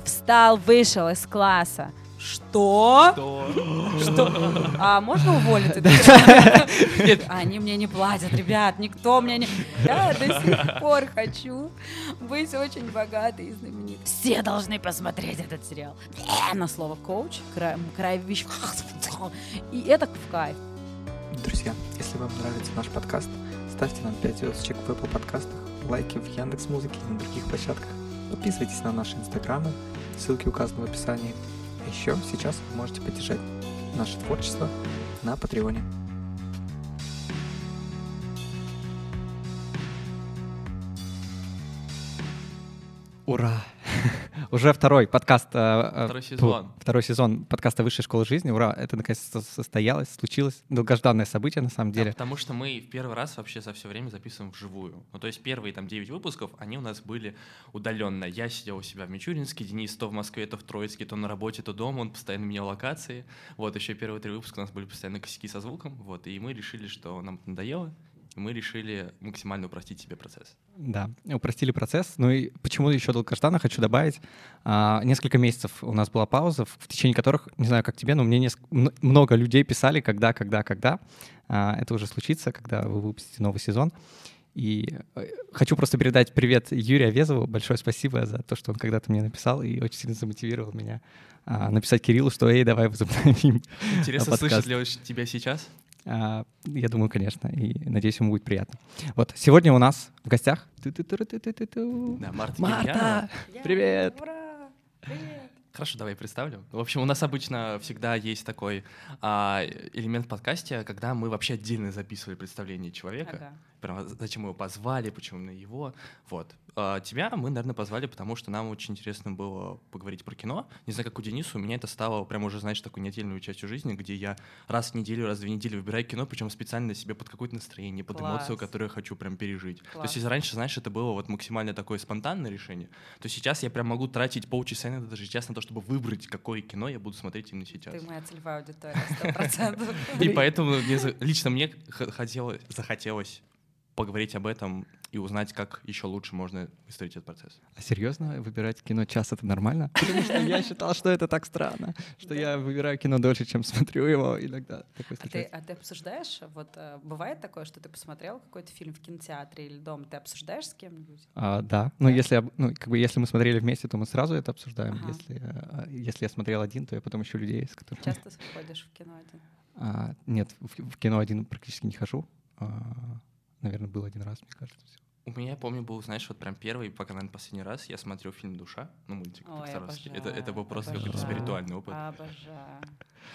типа, встал, вышел из класса. Что? Что? Что? А можно уволить это? Нет, они мне не платят, ребят, никто мне не... Я до сих пор хочу быть очень богатой и знаменитой. Все должны посмотреть этот сериал. На слово коуч, кровищ. И это в кайф. Друзья, если вам нравится наш подкаст, ставьте нам 5 звездочек в Apple подкастах, лайки в Яндекс Музыке и на других площадках. Подписывайтесь на наши инстаграмы, ссылки указаны в описании. Еще сейчас вы можете поддержать наше творчество на Патреоне. Ура! Уже второй подкаст. э, э, Второй сезон. Второй сезон подкаста Высшей школы жизни. Ура! Это наконец-то состоялось, случилось. Долгожданное событие, на самом Да, деле. потому что мы в первый раз вообще за все время записываем вживую. Ну, то есть первые там 9 выпусков, они у нас были удаленно. Я сидел у себя в Мичуринске, Денис то в Москве, то в Троицке, то на работе, то дома, он постоянно менял локации. Вот, еще первые три выпуска у нас были постоянно косяки со звуком, вот, и мы решили, что нам это надоело, мы решили максимально упростить себе процесс. Да, упростили процесс. Ну и почему еще долгожданно, хочу добавить. а, несколько месяцев у нас была пауза, в, течение которых, не знаю, как тебе, но мне неск- много людей писали, когда, когда, когда. А, это уже случится, когда вы выпустите новый сезон. И э, хочу просто передать привет Юрию Авезову. Большое спасибо за то, что он когда-то мне написал и очень сильно замотивировал меня а, написать Кириллу, что «Эй, давай возобновим». Интересно, подкаст. слышит ли он тебя сейчас? А, Я думаю, конечно, и надеюсь, ему будет приятно. Вот, сегодня у нас в гостях... Да, Марта Марта! Привет! Ура! Привет! Хорошо, давай представлю. В общем, у нас обычно всегда есть такой а, элемент в подкасте, когда мы вообще отдельно записывали представление человека. Ага. Прям зачем мы его позвали, почему именно его. Вот. А, тебя мы, наверное, позвали, потому что нам очень интересно было поговорить про кино. Не знаю, как у Дениса, у меня это стало прям уже, знаешь, такой неотдельной частью жизни, где я раз в неделю, раз в две недели выбираю кино, причем специально себе под какое-то настроение, под Класс. эмоцию, которую я хочу прям пережить. То Класс. есть, если раньше, знаешь, это было вот максимально такое спонтанное решение, то сейчас я прям могу тратить полчаса, иногда даже час на то, чтобы выбрать, какое кино я буду смотреть именно сейчас. Ты моя целевая аудитория, сто процентов. И поэтому лично мне захотелось поговорить об этом и узнать, как еще лучше можно выстроить этот процесс. А серьезно, выбирать кино час — это нормально? Потому что я считал, что это так странно, что я выбираю кино дольше, чем смотрю его иногда. А ты, а ты обсуждаешь, вот э, бывает такое, что ты посмотрел какой-то фильм в кинотеатре или дома, ты обсуждаешь с кем-нибудь? А, да, но Да? если, ну, как бы, если мы смотрели вместе, то мы сразу это обсуждаем. Ага. Если, э, если я смотрел один, то я потом ищу людей, с которыми... Часто ходишь в кино один? А, нет, в, в кино один практически не хожу. Наверное, был один раз, мне кажется. всё. У меня, я помню, был, знаешь, вот прям первый, пока, наверное, последний раз я смотрел фильм «Душа», ну, мультик Ой, Пиксаровский. Это, обожаю, это был просто какой-то обожаю. спиритуальный опыт. Обожаю.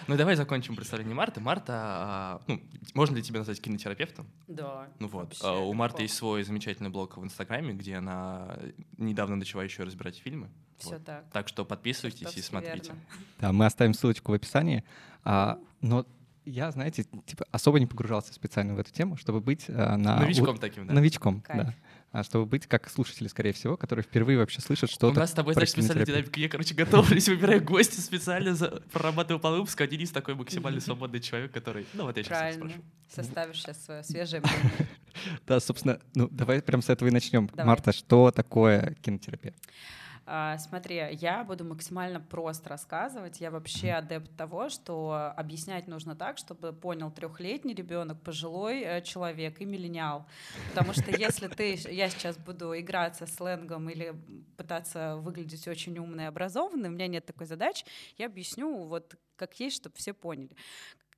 Ну, давай закончим представление Марты. Марта, а, ну, можно ли тебя назвать кинотерапевтом? Да. Ну вот, вообще, а, у Марты есть свой замечательный блог в Инстаграме, где она недавно начала еще разбирать фильмы. Все Вот. так. Так что подписывайтесь и смотрите. верно. Да, мы оставим ссылочку в описании. А, но я, знаете, типа особо не погружался специально в эту тему, чтобы быть а, на... Новичком таким, да? Новичком, Кайф. да. А чтобы быть как слушатели, скорее всего, которые впервые вообще слышат что-то У нас с тобой, знаешь, специально динамика. Я, короче, готовлюсь, выбираю гостя специально, за... прорабатываю по выпуску, а Денис такой максимально свободный человек, который... Ну вот я сейчас Правильно. спрошу. Составишь сейчас свое свежее мнение. Да, собственно, ну давай прям с этого и начнем. Марта, что такое кинотерапия? А, Смотри, я буду максимально просто рассказывать. Я вообще адепт того, что объяснять нужно так, чтобы понял трехлетний ребенок, пожилой э, человек и миллениал. Потому что если ты, я сейчас буду играться сленгом или пытаться выглядеть очень умной и образованной, у меня нет такой задачи, я объясню вот как есть, чтобы все поняли.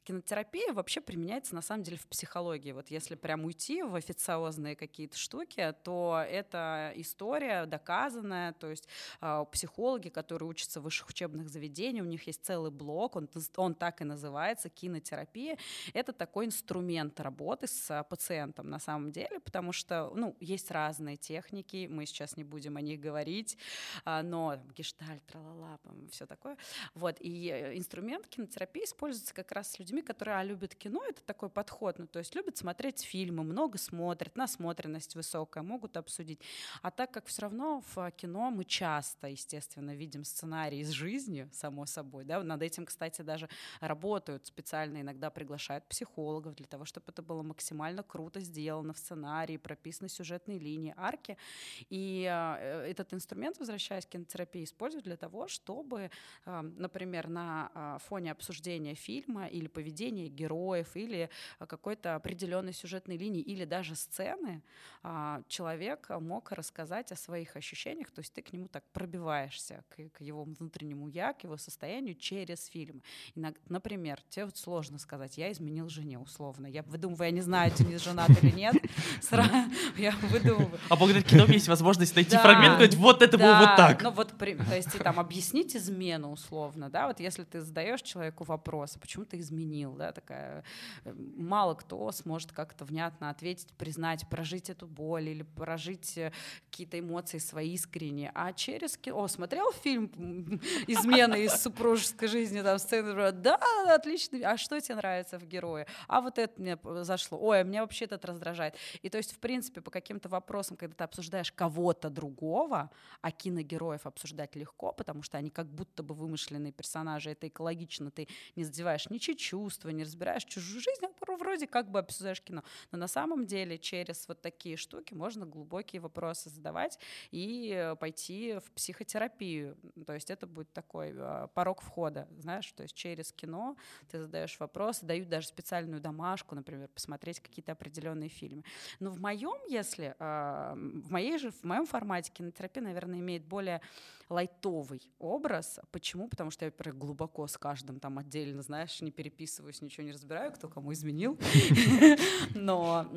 Кинотерапия вообще применяется на самом деле в психологии. Вот если прям уйти в официозные какие-то штуки, то это история доказанная, то есть а, психологи, которые учатся в высших учебных заведениях, у них есть целый блок, он, он так и называется, кинотерапия. Это такой инструмент работы с а, пациентом на самом деле, потому что, ну, есть разные техники, мы сейчас не будем о них говорить, а, но гештальт, тралала, все такое. Вот, и э, инструмент кинотерапии используется как раз с людьми, людьми, которые а, любят кино, это такой подход, ну, то есть любят смотреть фильмы, много смотрят, насмотренность высокая, могут обсудить. А так как все равно в кино мы часто, естественно, видим сценарий из жизни, само собой, да, над этим, кстати, даже работают специально, иногда приглашают психологов для того, чтобы это было максимально круто сделано в сценарии, прописаны сюжетные линии, арки. И э, этот инструмент, возвращаясь к кинотерапии, используют для того, чтобы, э, например, на э, фоне обсуждения фильма или поведения героев, или какой-то определенной сюжетной линии, или даже сцены, э, человек мог рассказать о своих ощущениях, то есть ты к нему так пробиваешься, к, к его внутреннему я, к его состоянию через фильм. Например, тебе вот сложно сказать, я изменил жене условно. Я выдумываю, я не знаю, не женат или нет. Я выдумываю. А благодаря кино есть возможность найти фрагмент, сказать, вот это было вот так. Ну вот, то есть там объяснить измену условно, да, вот если ты задаешь человеку вопрос, а почему ты изменил, да, такая, э, мало кто сможет как-то внятно ответить, признать, прожить эту боль или прожить э, какие-то эмоции свои искренние, а через о, смотрел фильм «Измены из супружеской жизни», там сцены, да, отлично, а что тебе нравится в герое? А вот это мне зашло, ой, а меня вообще этот раздражает. И то есть, в принципе, по каким-то вопросам, когда ты обсуждаешь кого-то другого, а киногероев обсуждать легко, потому что они как будто бы вымышленные персонажи, это экологично, ты не задеваешь ничьи чувства, не разбираешь чужую жизнь, а вроде как бы обсуждаешь кино. Но на самом деле через вот такие штуки можно глубокие вопросы задавать и пойти в психотерапию. То есть это будет такой а, порог входа, знаешь, то есть через кино ты задаешь вопросы, дают даже специальную домашку, например, посмотреть какие-то определенные фильмы. Но в моем, если, а, в моей же, в моем формате кинотерапия, наверное, имеет более лайтовый образ. Почему? Потому что я, во глубоко с каждым там отдельно, знаешь, не переписываюсь, ничего не разбираю, кто кому изменил. Но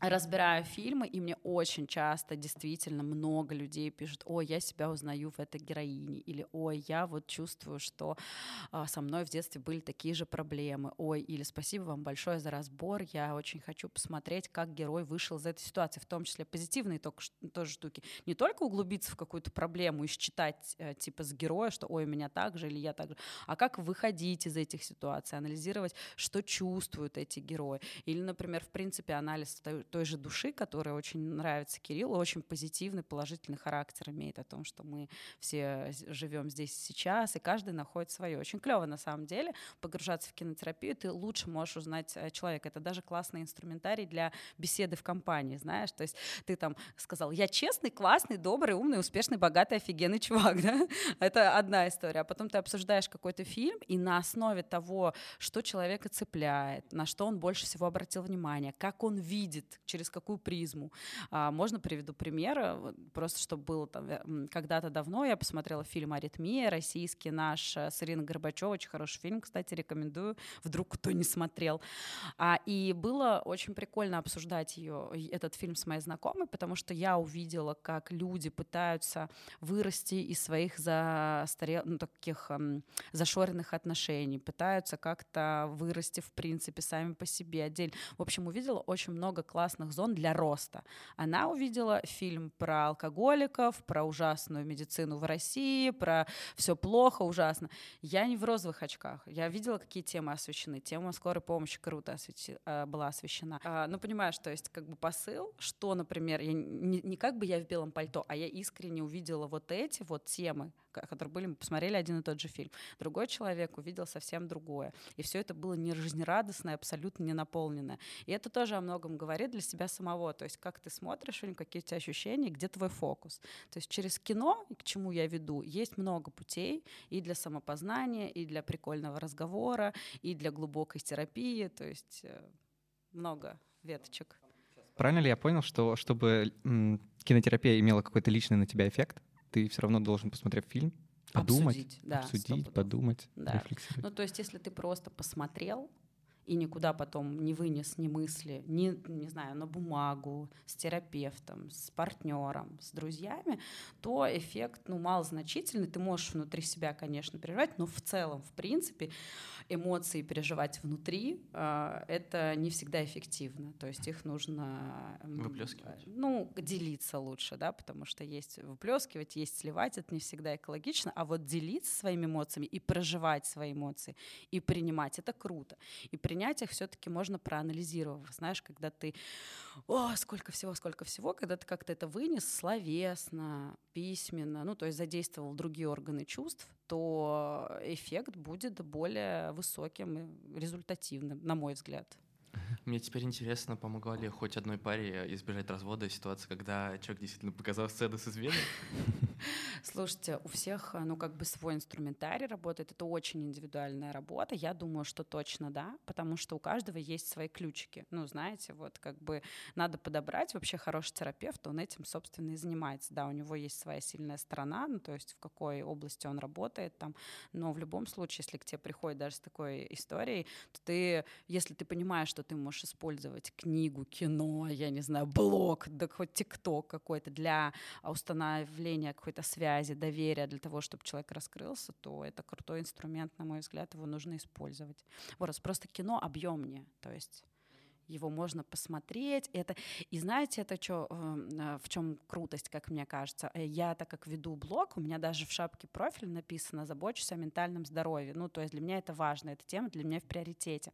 разбираю фильмы, и мне очень часто действительно много людей пишут, ой, я себя узнаю в этой героине, или ой, я вот чувствую, что а, со мной в детстве были такие же проблемы, ой, или спасибо вам большое за разбор, я очень хочу посмотреть, как герой вышел из этой ситуации, в том числе позитивные только, тоже штуки. Не только углубиться в какую-то проблему и считать э, типа с героя, что ой, у меня так же или я так же, а как выходить из этих ситуаций, анализировать, что чувствуют эти герои. Или, например, в принципе, анализ той же души, которая очень нравится Кириллу, очень позитивный, положительный характер имеет о том, что мы все живем здесь сейчас, и каждый находит свое. Очень клево на самом деле погружаться в кинотерапию, ты лучше можешь узнать э, человека. Это даже классный инструментарий для беседы в компании, знаешь, то есть ты там сказал, я честный, классный, добрый, умный, успешный, богатый, офигенный чувак, да? Это одна история. А потом ты обсуждаешь какой-то фильм, и на основе того, что человека цепляет, на что он больше всего обратил внимание, как он видит через какую призму. А, можно приведу пример, просто чтобы было там, э, когда-то давно я посмотрела фильм «Аритмия», российский наш, э, с Ириной Горбачевой, очень хороший фильм, кстати, рекомендую, вдруг кто не смотрел. А, и было очень прикольно обсуждать ее, этот фильм с моей знакомой, потому что я увидела, как люди пытаются вырасти из своих застарел, ну, таких эм, зашоренных отношений, пытаются как-то вырасти, в принципе, сами по себе отдельно. В общем, увидела очень много классных классных зон для роста. Она увидела фильм про алкоголиков, про ужасную медицину в России, про все плохо, ужасно. Я не в розовых очках. Я видела, какие темы освещены. Тема скорой помощи круто освещи, э, была освещена. А, ну, понимаешь, то есть как бы посыл, что, например, я не, не как бы я в белом пальто, а я искренне увидела вот эти вот темы, которые были, мы посмотрели один и тот же фильм. Другой человек увидел совсем другое. И все это было не жизнерадостное, абсолютно не наполненное. И это тоже о многом говорит для себя самого. То есть как ты смотришь фильм, какие у тебя ощущения, где твой фокус. То есть через кино, к чему я веду, есть много путей и для самопознания, и для прикольного разговора, и для глубокой терапии. То есть э, много веточек. Правильно ли я понял, что чтобы кинотерапия имела какой-то личный на тебя эффект, ты все равно должен, посмотрев фильм, подумать, обсудить, да, обсудить подумать, да. рефлексировать. Ну, то есть, если ты просто посмотрел, и никуда потом не вынес ни мысли, ни, не знаю, на бумагу, с терапевтом, с партнером, с друзьями, то эффект, ну, малозначительный. Ты можешь внутри себя, конечно, переживать, но в целом, в принципе, эмоции переживать внутри, э, это не всегда эффективно. То есть их нужно... Выплескивать. Ну, делиться лучше, да, потому что есть выплескивать, есть сливать, это не всегда экологично, а вот делиться своими эмоциями и проживать свои эмоции, и принимать, это круто. И принять их все-таки можно проанализировав. Знаешь, когда ты, о, сколько всего, сколько всего, когда ты как-то это вынес словесно, письменно, ну, то есть задействовал другие органы чувств, то эффект будет более высоким и результативным, на мой взгляд. Мне теперь интересно, помогла ли хоть одной паре избежать развода ситуация, когда человек действительно показал сцену с изменой? Слушайте, у всех, ну, как бы свой инструментарий работает. Это очень индивидуальная работа. Я думаю, что точно да, потому что у каждого есть свои ключики. Ну, знаете, вот как бы надо подобрать. Вообще хороший терапевт, он этим, собственно, и занимается. Да, у него есть своя сильная сторона, ну, то есть в какой области он работает там. Но в любом случае, если к тебе приходит даже с такой историей, то ты, если ты понимаешь, что ты можешь использовать книгу, кино, я не знаю, блог, да хоть тикток какой-то для установления какой-то связи, доверия для того, чтобы человек раскрылся, то это крутой инструмент, на мой взгляд, его нужно использовать. Вот, просто кино объемнее, то есть его можно посмотреть. Это... И знаете, это что, эм, э, в чем крутость, как мне кажется? Э, я, так как веду блог, у меня даже в шапке профиль написано «Забочусь о ментальном здоровье». Ну, то есть для меня это важно, эта тема для меня в приоритете.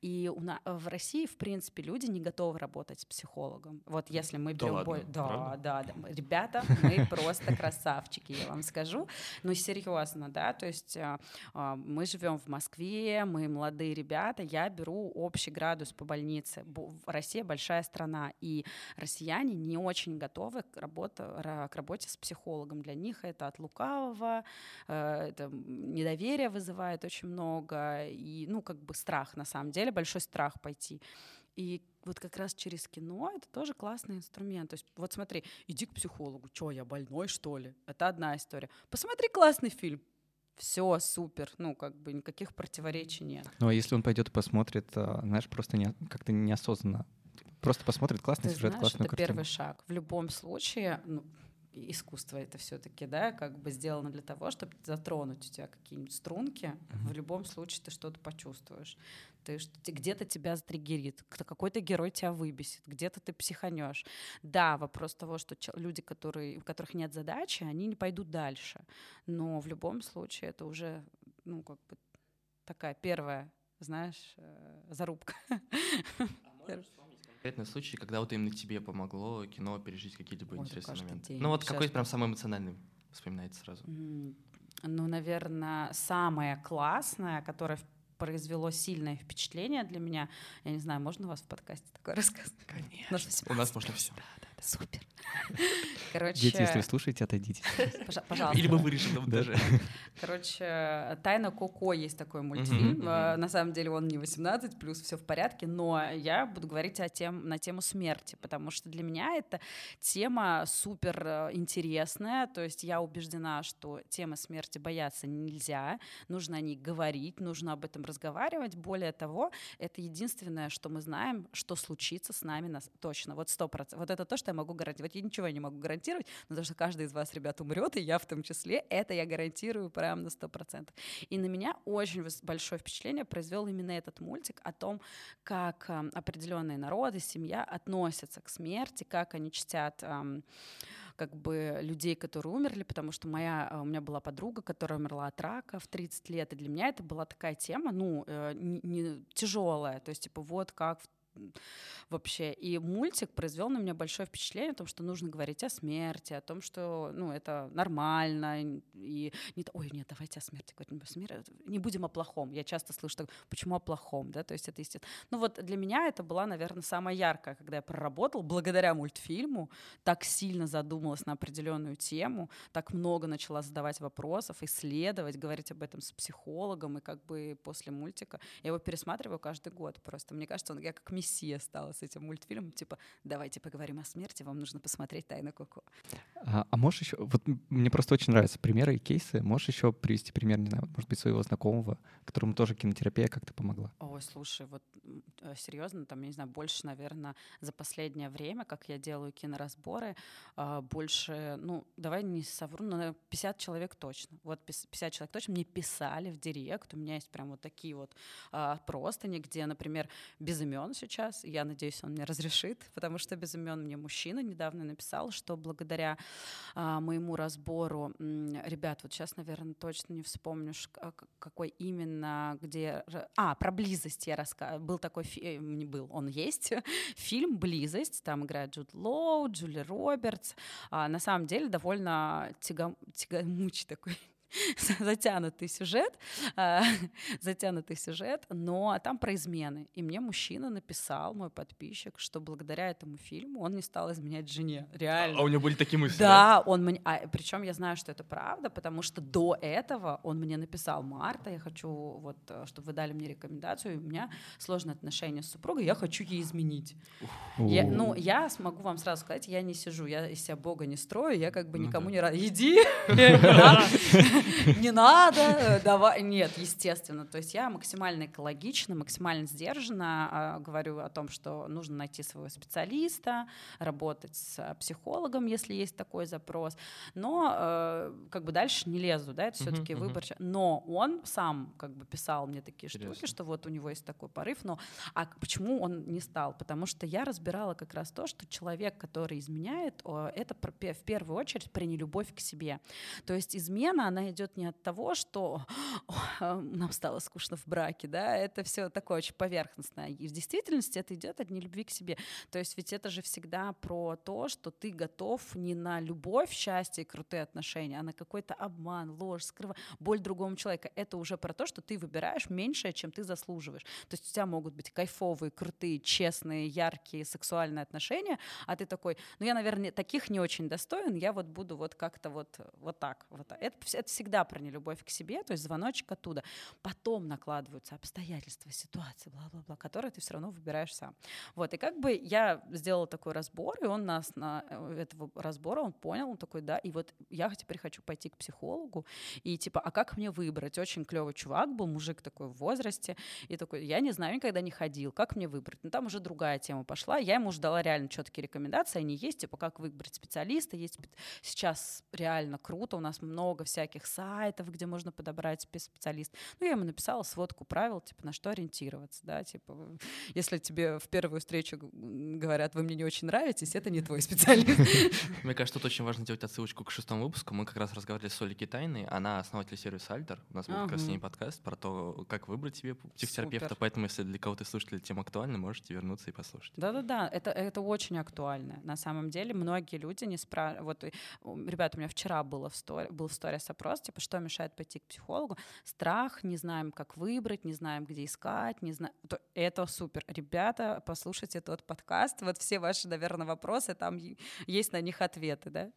И у нас, в России, в принципе, люди не готовы работать с психологом. Вот если мы берем... Да, ладно, да, да, да. Ребята, мы просто красавчики, я вам скажу. Ну, серьезно, да, то есть э, мы живем в Москве, мы молодые ребята, я беру общий градус по больнице границы. Россия большая страна, и россияне не очень готовы к, работе, к работе с психологом. Для них это от лукавого, э, это недоверие вызывает очень много, и, ну, как бы страх, на самом деле, большой страх пойти. И вот как раз через кино это тоже классный инструмент. То есть вот смотри, иди к психологу. Чё, я больной, что ли? Это одна история. Посмотри классный фильм все супер, ну, как бы никаких противоречий нет. Ну, а если он пойдет и посмотрит, а, знаешь, просто не, как-то неосознанно, просто посмотрит классный Ты сюжет, знаешь, классную это картину. первый шаг. В любом случае, ну, искусство это все-таки, да, как бы сделано для того, чтобы затронуть у тебя какие-нибудь струнки. Mm-hmm. В любом случае ты что-то почувствуешь. Ты где-то тебя затриггерит, какой-то герой тебя выбесит, где-то ты психанешь. Да, вопрос того, что люди, которые, у которых нет задачи, они не пойдут дальше. Но в любом случае это уже, ну, как бы такая первая, знаешь, э, зарубка. А конкретный случай, когда вот именно тебе помогло кино пережить какие-либо Ой, интересные моменты? День. Ну вот Сейчас какой прям самый эмоциональный вспоминается сразу? Ну, наверное, самое классное, которое произвело сильное впечатление для меня. Я не знаю, можно у вас в подкасте такое рассказать? Конечно. У нас можно все. Да, да, да. Супер. Короче... Дети, если вы слушаете, отойдите. Пожалуйста. Или мы вырежем на монтаже. Короче, «Тайна Коко» есть такой мультфильм. На самом деле он не 18, плюс все в порядке, но я буду говорить о тем, на тему смерти, потому что для меня это тема супер э, интересная, то есть я убеждена, что темы смерти бояться нельзя, нужно о ней говорить, нужно об этом разговаривать. Более того, это единственное, что мы знаем, что случится с нами нас, точно, вот сто процентов. Вот это то, что я могу гарантировать. Я ничего не могу гарантировать, но то, что каждый из вас, ребят, умрет, и я в том числе, это я гарантирую прямо на сто процентов. И на меня очень большое впечатление произвел именно этот мультик о том, как э, определенные народы, семья относятся к смерти, как они чтят э, как бы людей, которые умерли, потому что моя, э, у меня была подруга, которая умерла от рака в 30 лет, и для меня это была такая тема, ну, э, не, не тяжелая, то есть, типа, вот как вообще. И мультик произвел на меня большое впечатление о том, что нужно говорить о смерти, о том, что ну, это нормально. И не ой, нет, давайте о смерти говорим, смерти. не будем о плохом. Я часто слышу, так, почему о плохом, да, то есть это естественно. Ну вот для меня это была, наверное, самая яркая, когда я проработала, благодаря мультфильму, так сильно задумалась на определенную тему, так много начала задавать вопросов, исследовать, говорить об этом с психологом, и как бы после мультика я его пересматриваю каждый год просто. Мне кажется, он, я как мессия мессия стала с этим мультфильмом. Типа, давайте поговорим о смерти, вам нужно посмотреть «Тайны Коко». А, а можешь еще, вот мне просто очень нравятся примеры и кейсы. Можешь еще привести пример, не знаю, может быть, своего знакомого, которому тоже кинотерапия как-то помогла? Ой, слушай, вот э, серьезно, там, я не знаю, больше, наверное, за последнее время, как я делаю киноразборы, а, больше, ну, давай не совру, но 50 человек точно. Вот 50 человек точно мне писали в директ. У меня есть прям вот такие вот а, простыни, где, например, без имен сейчас. Я надеюсь, он мне разрешит, потому что без имен мне мужчина недавно написал, что благодаря а, моему разбору, ребят, вот сейчас, наверное, точно не вспомню, какой именно, где... А, про близость я рассказывала. Был такой фильм, не был, он есть, фильм «Близость», там играет Джуд Лоу, Джули Робертс. А, на самом деле довольно тягом, тягомучий такой затянутый сюжет, а, затянутый сюжет, но там про измены. И мне мужчина написал, мой подписчик, что благодаря этому фильму он не стал изменять жене. Реально. А у него были такие мысли? Да, он мне... А, причем я знаю, что это правда, потому что до этого он мне написал, Марта, я хочу, вот, э, чтобы вы дали мне рекомендацию, у меня сложные отношения с супругой, я хочу ей изменить. Я, ну, я смогу вам сразу сказать, я не сижу, я из себя Бога не строю, я как бы ну никому не рада. Иди! не надо, э, давай. Нет, естественно. То есть я максимально экологично, максимально сдержанно а, говорю о том, что нужно найти своего специалиста, работать с психологом, если есть такой запрос. Но э, как бы дальше не лезу, да, это все-таки выбор. Но он сам как бы писал мне такие штуки, что вот у него есть такой порыв. Но а почему он не стал? Потому что я разбирала как раз то, что человек, который изменяет, это в первую очередь про нелюбовь к себе. То есть измена, она идет не от того, что нам стало скучно в браке, да, это все такое очень поверхностное. И в действительности это идет от нелюбви к себе. То есть ведь это же всегда про то, что ты готов не на любовь, счастье и крутые отношения, а на какой-то обман, ложь, скрывание, боль другому человека. Это уже про то, что ты выбираешь меньшее, чем ты заслуживаешь. То есть у тебя могут быть кайфовые, крутые, честные, яркие сексуальные отношения, а ты такой, ну я, наверное, таких не очень достоин, я вот буду вот как-то вот, вот так. Вот. Это, это всегда про нелюбовь к себе, то есть звоночек оттуда. Потом накладываются обстоятельства, ситуации, бла-бла-бла, которые ты все равно выбираешь сам. Вот, и как бы я сделала такой разбор, и он нас на э, этого разбора, он понял, он такой, да, и вот я теперь хочу пойти к психологу, и типа, а как мне выбрать? Очень клевый чувак был, мужик такой в возрасте, и такой, я не знаю, никогда не ходил, как мне выбрать? Ну, там уже другая тема пошла, я ему ждала реально четкие рекомендации, они есть, типа, как выбрать специалиста, есть сейчас реально круто, у нас много всяких сайтов, где можно подобрать специалист. Ну, я ему написала сводку правил, типа, на что ориентироваться, да, типа, если тебе в первую встречу говорят, вы мне не очень нравитесь, это не твой специалист. Мне кажется, тут очень важно делать отсылочку к шестому выпуску. Мы как раз разговаривали с Олей Китайной, она основатель сервиса Альтер, у нас был как раз с ней подкаст про то, как выбрать себе психотерапевта, поэтому если для кого-то слушателей тема актуальна, можете вернуться и послушать. Да-да-да, это, это очень актуально. На самом деле многие люди не спрашивают. Вот, ребята, у меня вчера было в стори, был в сторис опрос, типа, что мешает пойти к психологу. Страх, не знаем, как выбрать, не знаем, где искать, не знаем. Это супер. Ребята, послушайте тот подкаст. Вот все ваши, наверное, вопросы, там есть на них ответы, да?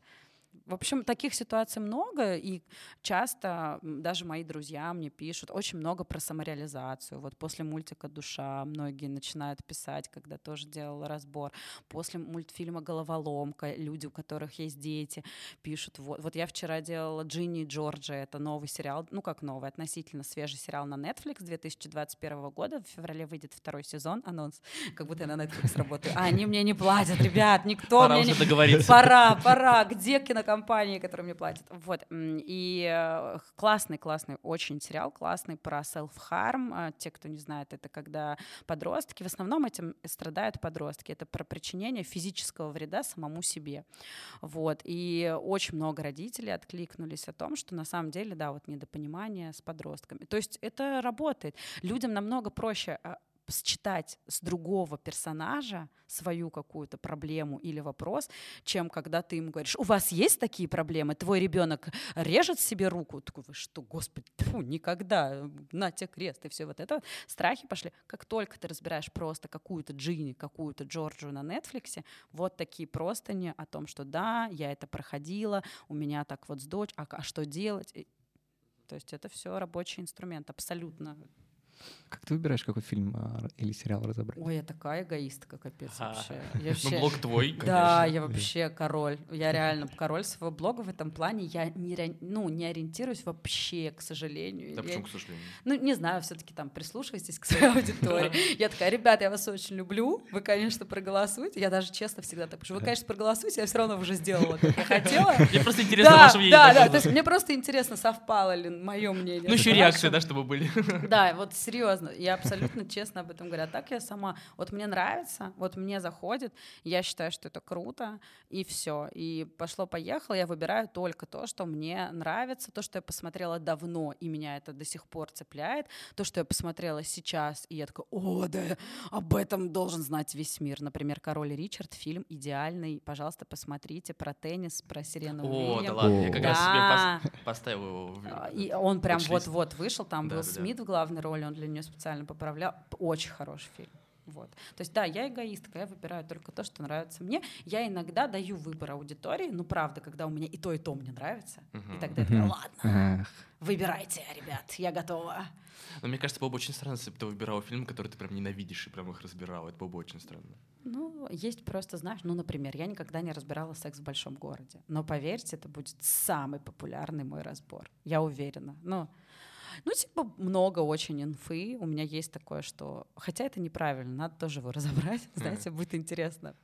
В общем, таких ситуаций много, и часто даже мои друзья мне пишут очень много про самореализацию. Вот после мультика «Душа» многие начинают писать, когда тоже делала разбор. После мультфильма «Головоломка» люди, у которых есть дети, пишут. Вот, вот я вчера делала «Джинни и Джорджи», это новый сериал, ну как новый, относительно свежий сериал на Netflix 2021 года. В феврале выйдет второй сезон, анонс, как будто я на Netflix работаю. А они мне не платят, ребят, никто пора мне уже не... договориться. Пора, пора, где кино компании, которые мне платят. Вот. И э, классный, классный, очень сериал, классный про self-harm. Э, те, кто не знает, это когда подростки, в основном этим страдают подростки. Это про причинение физического вреда самому себе. Вот. И очень много родителей откликнулись о том, что на самом деле, да, вот недопонимание с подростками. То есть это работает. Людям намного проще а, считать с другого персонажа свою какую-то проблему или вопрос, чем когда ты ему говоришь, у вас есть такие проблемы, твой ребенок режет себе руку, такой, вы что, господи, фу, никогда, на тебе крест, и все вот это, страхи пошли. Как только ты разбираешь просто какую-то Джинни, какую-то Джорджу на Нетфликсе, вот такие простыни о том, что да, я это проходила, у меня так вот с дочь, а, а что делать? То есть это все рабочий инструмент, абсолютно Как ты выбираешь, какой фильм а, или сериал разобрать? Ой, я такая эгоистка, капец вообще. Я Ну, блог твой, Да, конечно. я вообще король. Я реально король своего блога в этом плане. Я не, ре- ну, не ориентируюсь вообще, к сожалению. Да Я- почему, к сожалению? Ну, не знаю, все-таки там прислушивайтесь к своей аудитории. Я такая, ребята, я вас очень люблю, вы, конечно, проголосуйте. Я даже честно всегда так пишу. Вы, конечно, проголосуйте, я все равно уже сделала, как я хотела. Мне просто интересно Да, ваше мнение. да, да, то есть мне просто интересно, совпало ли мое мнение. Ну, еще реакции, да, чтобы были. Да, вот серьезно, я абсолютно честно об этом говорю. А так я сама, вот мне нравится, вот мне заходит, я считаю, что это круто, и все. И пошло-поехало, я выбираю только то, что мне нравится, то, что я посмотрела давно, и меня это до сих пор цепляет, то, что я посмотрела сейчас, и я такая, о, да, об этом должен знать весь мир. Например, «Король Ричард», фильм идеальный, пожалуйста, посмотрите, про теннис, про Сирену О, да Уильямс. ладно, я как раз себе Да. пос- поставил его. в- А, И он прям вот-вот вышел, там Да, был да, да. Смит в главной роли, он для нее специально поправлял. Очень хороший фильм. Вот. То есть, да, я эгоистка, я выбираю только то, что нравится мне. Я иногда даю выбор аудитории, ну, правда, когда у меня и то, и то мне нравится. И Мгм. тогда я такая, ладно, выбирайте, ребят, я готова. Но мне кажется, было бы очень странно, если бы ты выбирал фильм, который ты прям ненавидишь и прям их разбирал. Это было бы очень странно. Ну, есть просто, знаешь, ну, например, я никогда не разбирала секс в большом городе. Но поверьте, это будет самый популярный мой разбор. Я уверена. Ну, ну, типа, много очень инфы. У меня есть такое, что... Хотя это неправильно, надо тоже его разобрать. Знаете, будет интересно.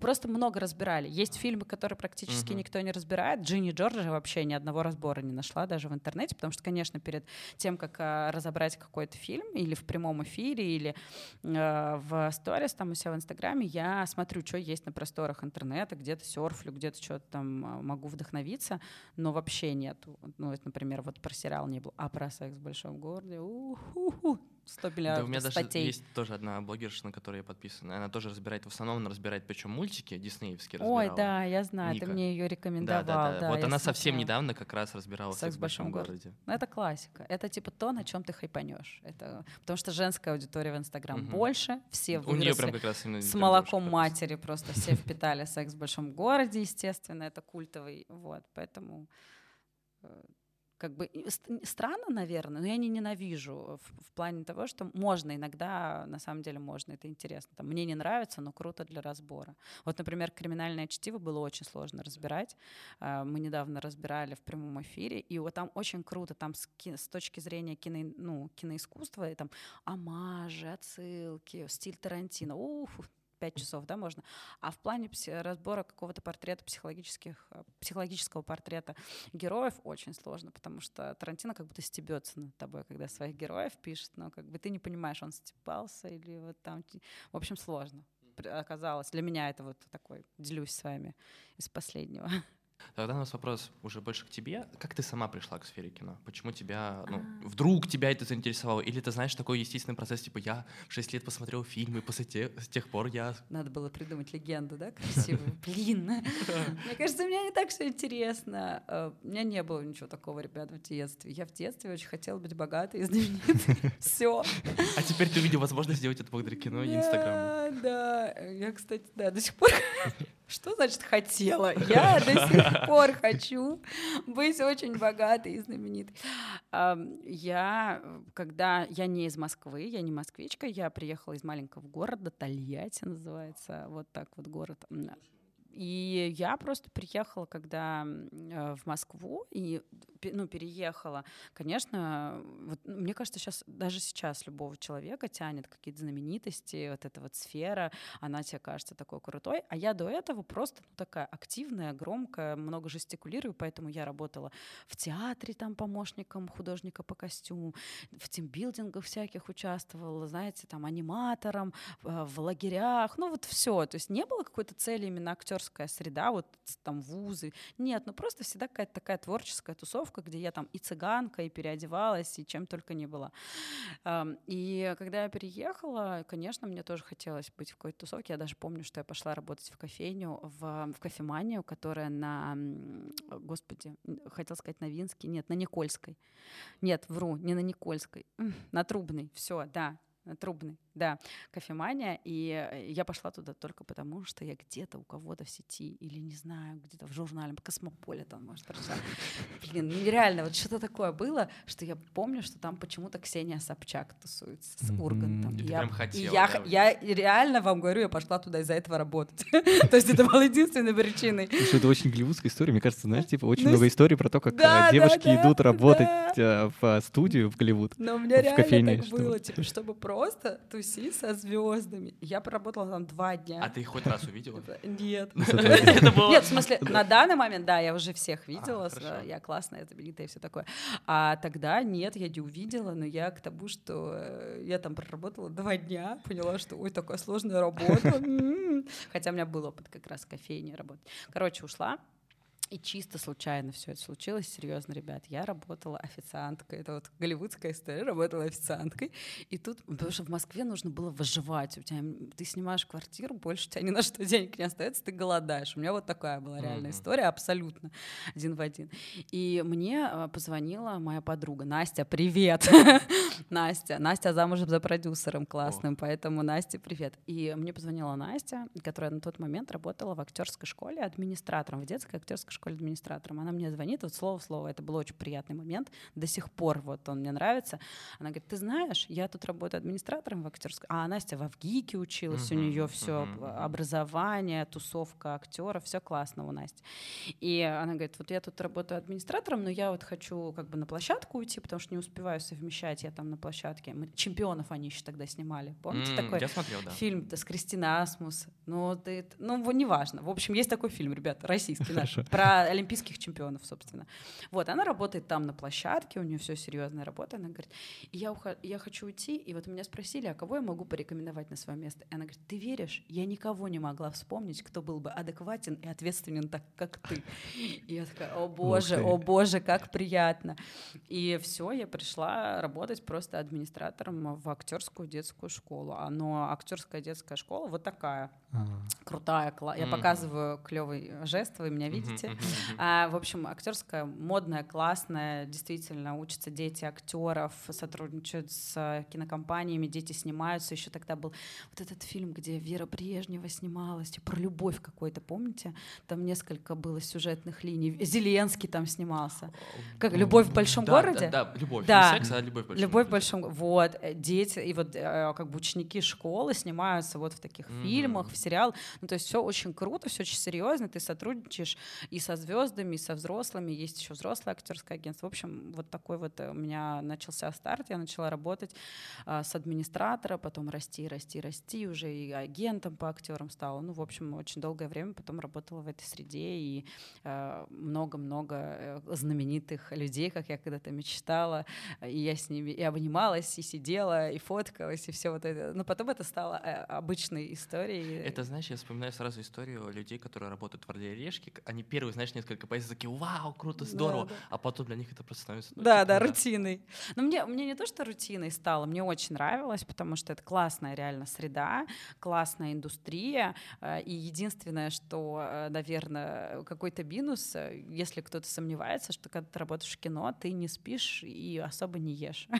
Просто много разбирали. Есть фильмы, которые практически Мгм. никто не разбирает. Джинни Джорджа вообще ни одного разбора не нашла даже в интернете, потому что, конечно, перед тем, как а, разобрать какой-то фильм или в прямом эфире, или э, в сторис там у себя в Инстаграме, я смотрю, что есть на просторах интернета, где-то серфлю, где-то что-то там а, могу вдохновиться, но вообще нету. Ну, вот, например, вот про сериал не было, а про секс в большом городе, уху, 100 Да, миллиардов у меня даже статей. есть тоже одна блогерша, на которой я подписан. Она тоже разбирает, в основном она разбирает, причем мультики диснеевские Ой, разбирала. да, я знаю, Ника. ты мне ее Да, рекомендовал. да, да. Вот она совсем смотрела. недавно как раз разбирала «Секс в большом городе». Ну, это классика. Это типа то, на чем ты хайпанешь. Это потому что женская аудитория в Инстаграм Мгм. больше, все У нее прям как раз именно с молоком матери просто все впитали секс в большом городе, естественно, это культовый, вот, поэтому э, как бы странно, наверное, но я не ненавижу в, в плане того, что можно иногда, на самом деле можно, это интересно. Там, мне не нравится, но круто для разбора. Вот, например, криминальное чтиво было очень сложно разбирать. А, мы недавно разбирали в прямом эфире, и вот там очень круто, там с, с точки зрения кино, ну, киноискусства, и там амажи, отсылки, стиль Тарантино. Ух, 5 часов, да, можно. А в плане разбора какого-то портрета психологических, э, психологического портрета героев очень сложно, потому что Тарантино как будто стебется над тобой, когда своих героев пишет, но как бы ты не понимаешь, он стебался или вот там... В общем, сложно оказалось. Для меня это вот такой, делюсь с вами из последнего. Тогда у нас вопрос уже больше к тебе. Как ты сама пришла к сфере кино? Почему тебя, ну, А. вдруг тебя это заинтересовало? Или ты знаешь такой естественный процесс, типа я в 6 лет посмотрел фильмы, после те- с тех пор я... Надо было придумать легенду, да, красивую. Блин, мне кажется, у меня не так все интересно. Э, У меня не было ничего такого, ребят, в детстве. Я в детстве очень хотела быть богатой и знаменитой. Все. А теперь ты увидел возможность сделать это благодаря кино и Инстаграму. Да, да. Я, кстати, да, до сих пор... Что значит хотела? Я до сих пор хочу быть очень богатой и знаменитой. Ам, Я, когда... Я не из Москвы, я не москвичка, я приехала из маленького города, Тольятти называется, вот так вот город. И я просто приехала, когда э, в Москву, и ну, переехала. Конечно, вот, ну, мне кажется, сейчас, даже сейчас любого человека тянет какие-то знаменитости, вот эта вот сфера, она тебе кажется такой крутой. А я до этого просто ну, такая активная, громкая, много жестикулирую, поэтому я работала в театре там помощником художника по костюму, в тимбилдингах всяких участвовала, знаете, там аниматором, э, в лагерях, ну вот все. То есть не было какой-то цели именно актерская среда, вот там вузы. Нет, ну просто всегда какая-то такая творческая тусовка, где я там и цыганка, и переодевалась, и чем только не было. Ам, И когда я переехала, конечно, мне тоже хотелось быть в какой-то тусовке. Я даже помню, что я пошла работать в кофейню, в, в кофеманию, которая на, господи, хотела сказать на Винской, нет, на Никольской. Нет, вру, не на Никольской, на Трубной, все, да, на Трубной. Да, кофемания. И э, я пошла туда только потому, что я где-то у кого-то в сети или, не знаю, где-то в журнале Космополитен, может, прочитала. Блин, нереально. Вот что-то такое было, что я помню, что там почему-то Ксения Собчак тусуется с Ургантом. И я, прям хотела, и я, да? я реально вам говорю, я пошла туда из-за этого работать. То есть это была единственной причиной. Слушай, это очень голливудская история. Мне кажется, знаешь, типа очень Ну, много историй про то, как э, девушки идут работать э, в студию в Голливуд. Но у меня реально так было, типа, чтобы просто тусить со звездами. Я проработала там два дня. А ты их хоть раз увидела? Нет. Было- Нет, в смысле, на данный момент, да, я уже всех видела, А, хорошо. я классная, знаменитая и все такое. А тогда нет, я не увидела, но я к тому, что э, я там проработала два дня, поняла, что ой, такая сложная работа. Хотя у меня был опыт как раз в кофейне работать. Короче, ушла. И чисто случайно все это случилось. Серьезно, ребят, я работала официанткой. Это вот голливудская история. Работала официанткой. И тут, потому что в Москве нужно было выживать. У тебя, ты снимаешь квартиру, больше у тебя ни на что денег не остается, ты голодаешь. У меня вот такая была реальная Мгм. история, абсолютно один в один. И мне э, позвонила моя подруга Настя, привет, Настя. Настя замужем за продюсером классным, поэтому Настя, привет. И мне позвонила Настя, которая на тот момент работала в актерской школе администратором, в детской актерской школе администратором. Она мне звонит, вот слово в слово, это был очень приятный момент, до сих пор вот он мне нравится. Она говорит, ты знаешь, я тут работаю администратором в актерской, а Настя в Авгике училась, у Мгм, нее все мгм. образование, тусовка актеров, все классно у Насти. И она говорит, вот я тут работаю администратором, но я вот хочу как бы на площадку уйти, потому что не успеваю совмещать, я там на площадке. Мы, чемпионов они еще тогда снимали. Помните М, такой Я смотрел, да. фильм-то с Кристиной Асмус? Ну, ты, ну, неважно. В общем, есть такой фильм, ребята, российский наш, Хорошо. Про олимпийских чемпионов, собственно. Вот, она работает там на площадке, у нее все серьезная работа. Она говорит, «И я, ухо- я хочу уйти, и вот меня спросили, а кого я могу порекомендовать на свое место? И она говорит, ты веришь? Я никого не могла вспомнить, кто был бы адекватен и ответственен так, как ты. И я такая, о боже, о боже, как приятно. И все, я пришла работать просто администратором в актерскую детскую школу. А, Но актерская детская школа вот такая крутая. кла- Я показываю клевый жест, вы меня видите. А, в общем, актерская, модная, классная, действительно учатся дети актеров, сотрудничают с э, кинокомпаниями, дети снимаются. Еще тогда был вот этот фильм, где Вера Брежнева снималась, про любовь какой-то, помните? Там несколько было сюжетных линий. Зеленский там снимался. Как «Любовь в большом Да, городе»? Да, да, любовь. Да. Не секс, а любовь в большом Любовь в большом Вот, э, дети, и вот э, как бы ученики школы снимаются вот в таких фильмах, в сериалах. Ну, то есть все очень круто, все очень серьезно. Ты сотрудничаешь и со звездами, и со взрослыми. Есть еще взрослое актерское агентство. В общем, вот такой вот э, у меня начался старт. Я начала работать а, с администратора, потом расти, расти, расти. Уже и агентом по актерам стала. Ну, в общем, очень долгое время потом работала в этой среде. И э, много-много э, знаменитых людей, как я когда-то мечтала. И я с ними и обнималась, и сидела, и фоткалась, и все вот это. Но потом это стало обычной историей. Это, знаешь, я вспоминаю сразу историю людей, которые работают в «Орли и Решке». Они первые, знаешь, несколько поездок такие, вау, круто, здорово, да. а потом для них это просто становится... ну, Да, типа, да, рутиной. Но мне, мне не то, что рутиной стало, мне очень нравилось, потому что это классная реально среда, классная индустрия. э, И единственное, что, наверное, какой-то минус, э, если кто-то сомневается, что когда ты работаешь в кино, ты не спишь и особо не ешь.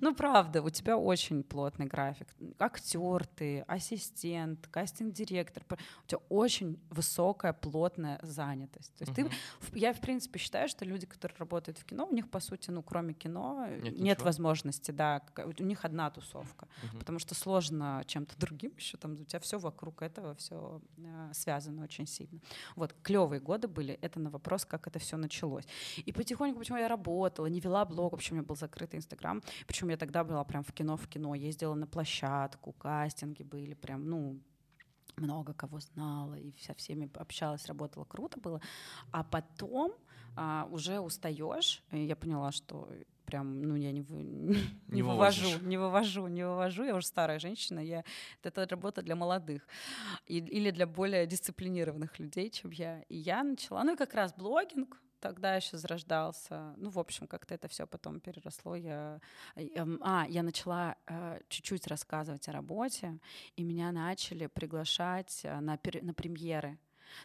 Ну, правда, у тебя очень плотный график. Актер ты, ассистент, кастинг-директор. У тебя очень высокая, плотная занятость. То есть ты Мгм. в- Я, в принципе, считаю, что люди, которые работают в кино, у них, по сути, ну, кроме кино, Нет нет, ничего. возможности, да, у них одна тусовка. Мгм. Потому что сложно чем-то другим еще, там у тебя все вокруг этого, все связано очень сильно. Вот, клевые годы были, это на вопрос, как это все началось. И потихоньку, почему я работала, не вела блог, вообще у меня был закрытый Инстаграм, причем я тогда была прям в кино, в кино, ездила на площадку, кастинги были прям, ну, много кого знала и со всеми общалась, работала, круто было. А потом а, уже устаешь, и я поняла, что прям, ну, я не, вы- не, Не вывожу, вывозишь. не вывожу, не вывожу, я уже старая женщина, я, это работа для молодых и- или для более дисциплинированных людей, чем я. И я начала, ну и как раз блогинг, тогда еще зарождался. Ну, в общем, как-то это все потом переросло. Я, эм, а, я начала э, чуть-чуть рассказывать о работе, и меня начали приглашать э, на, на премьеры.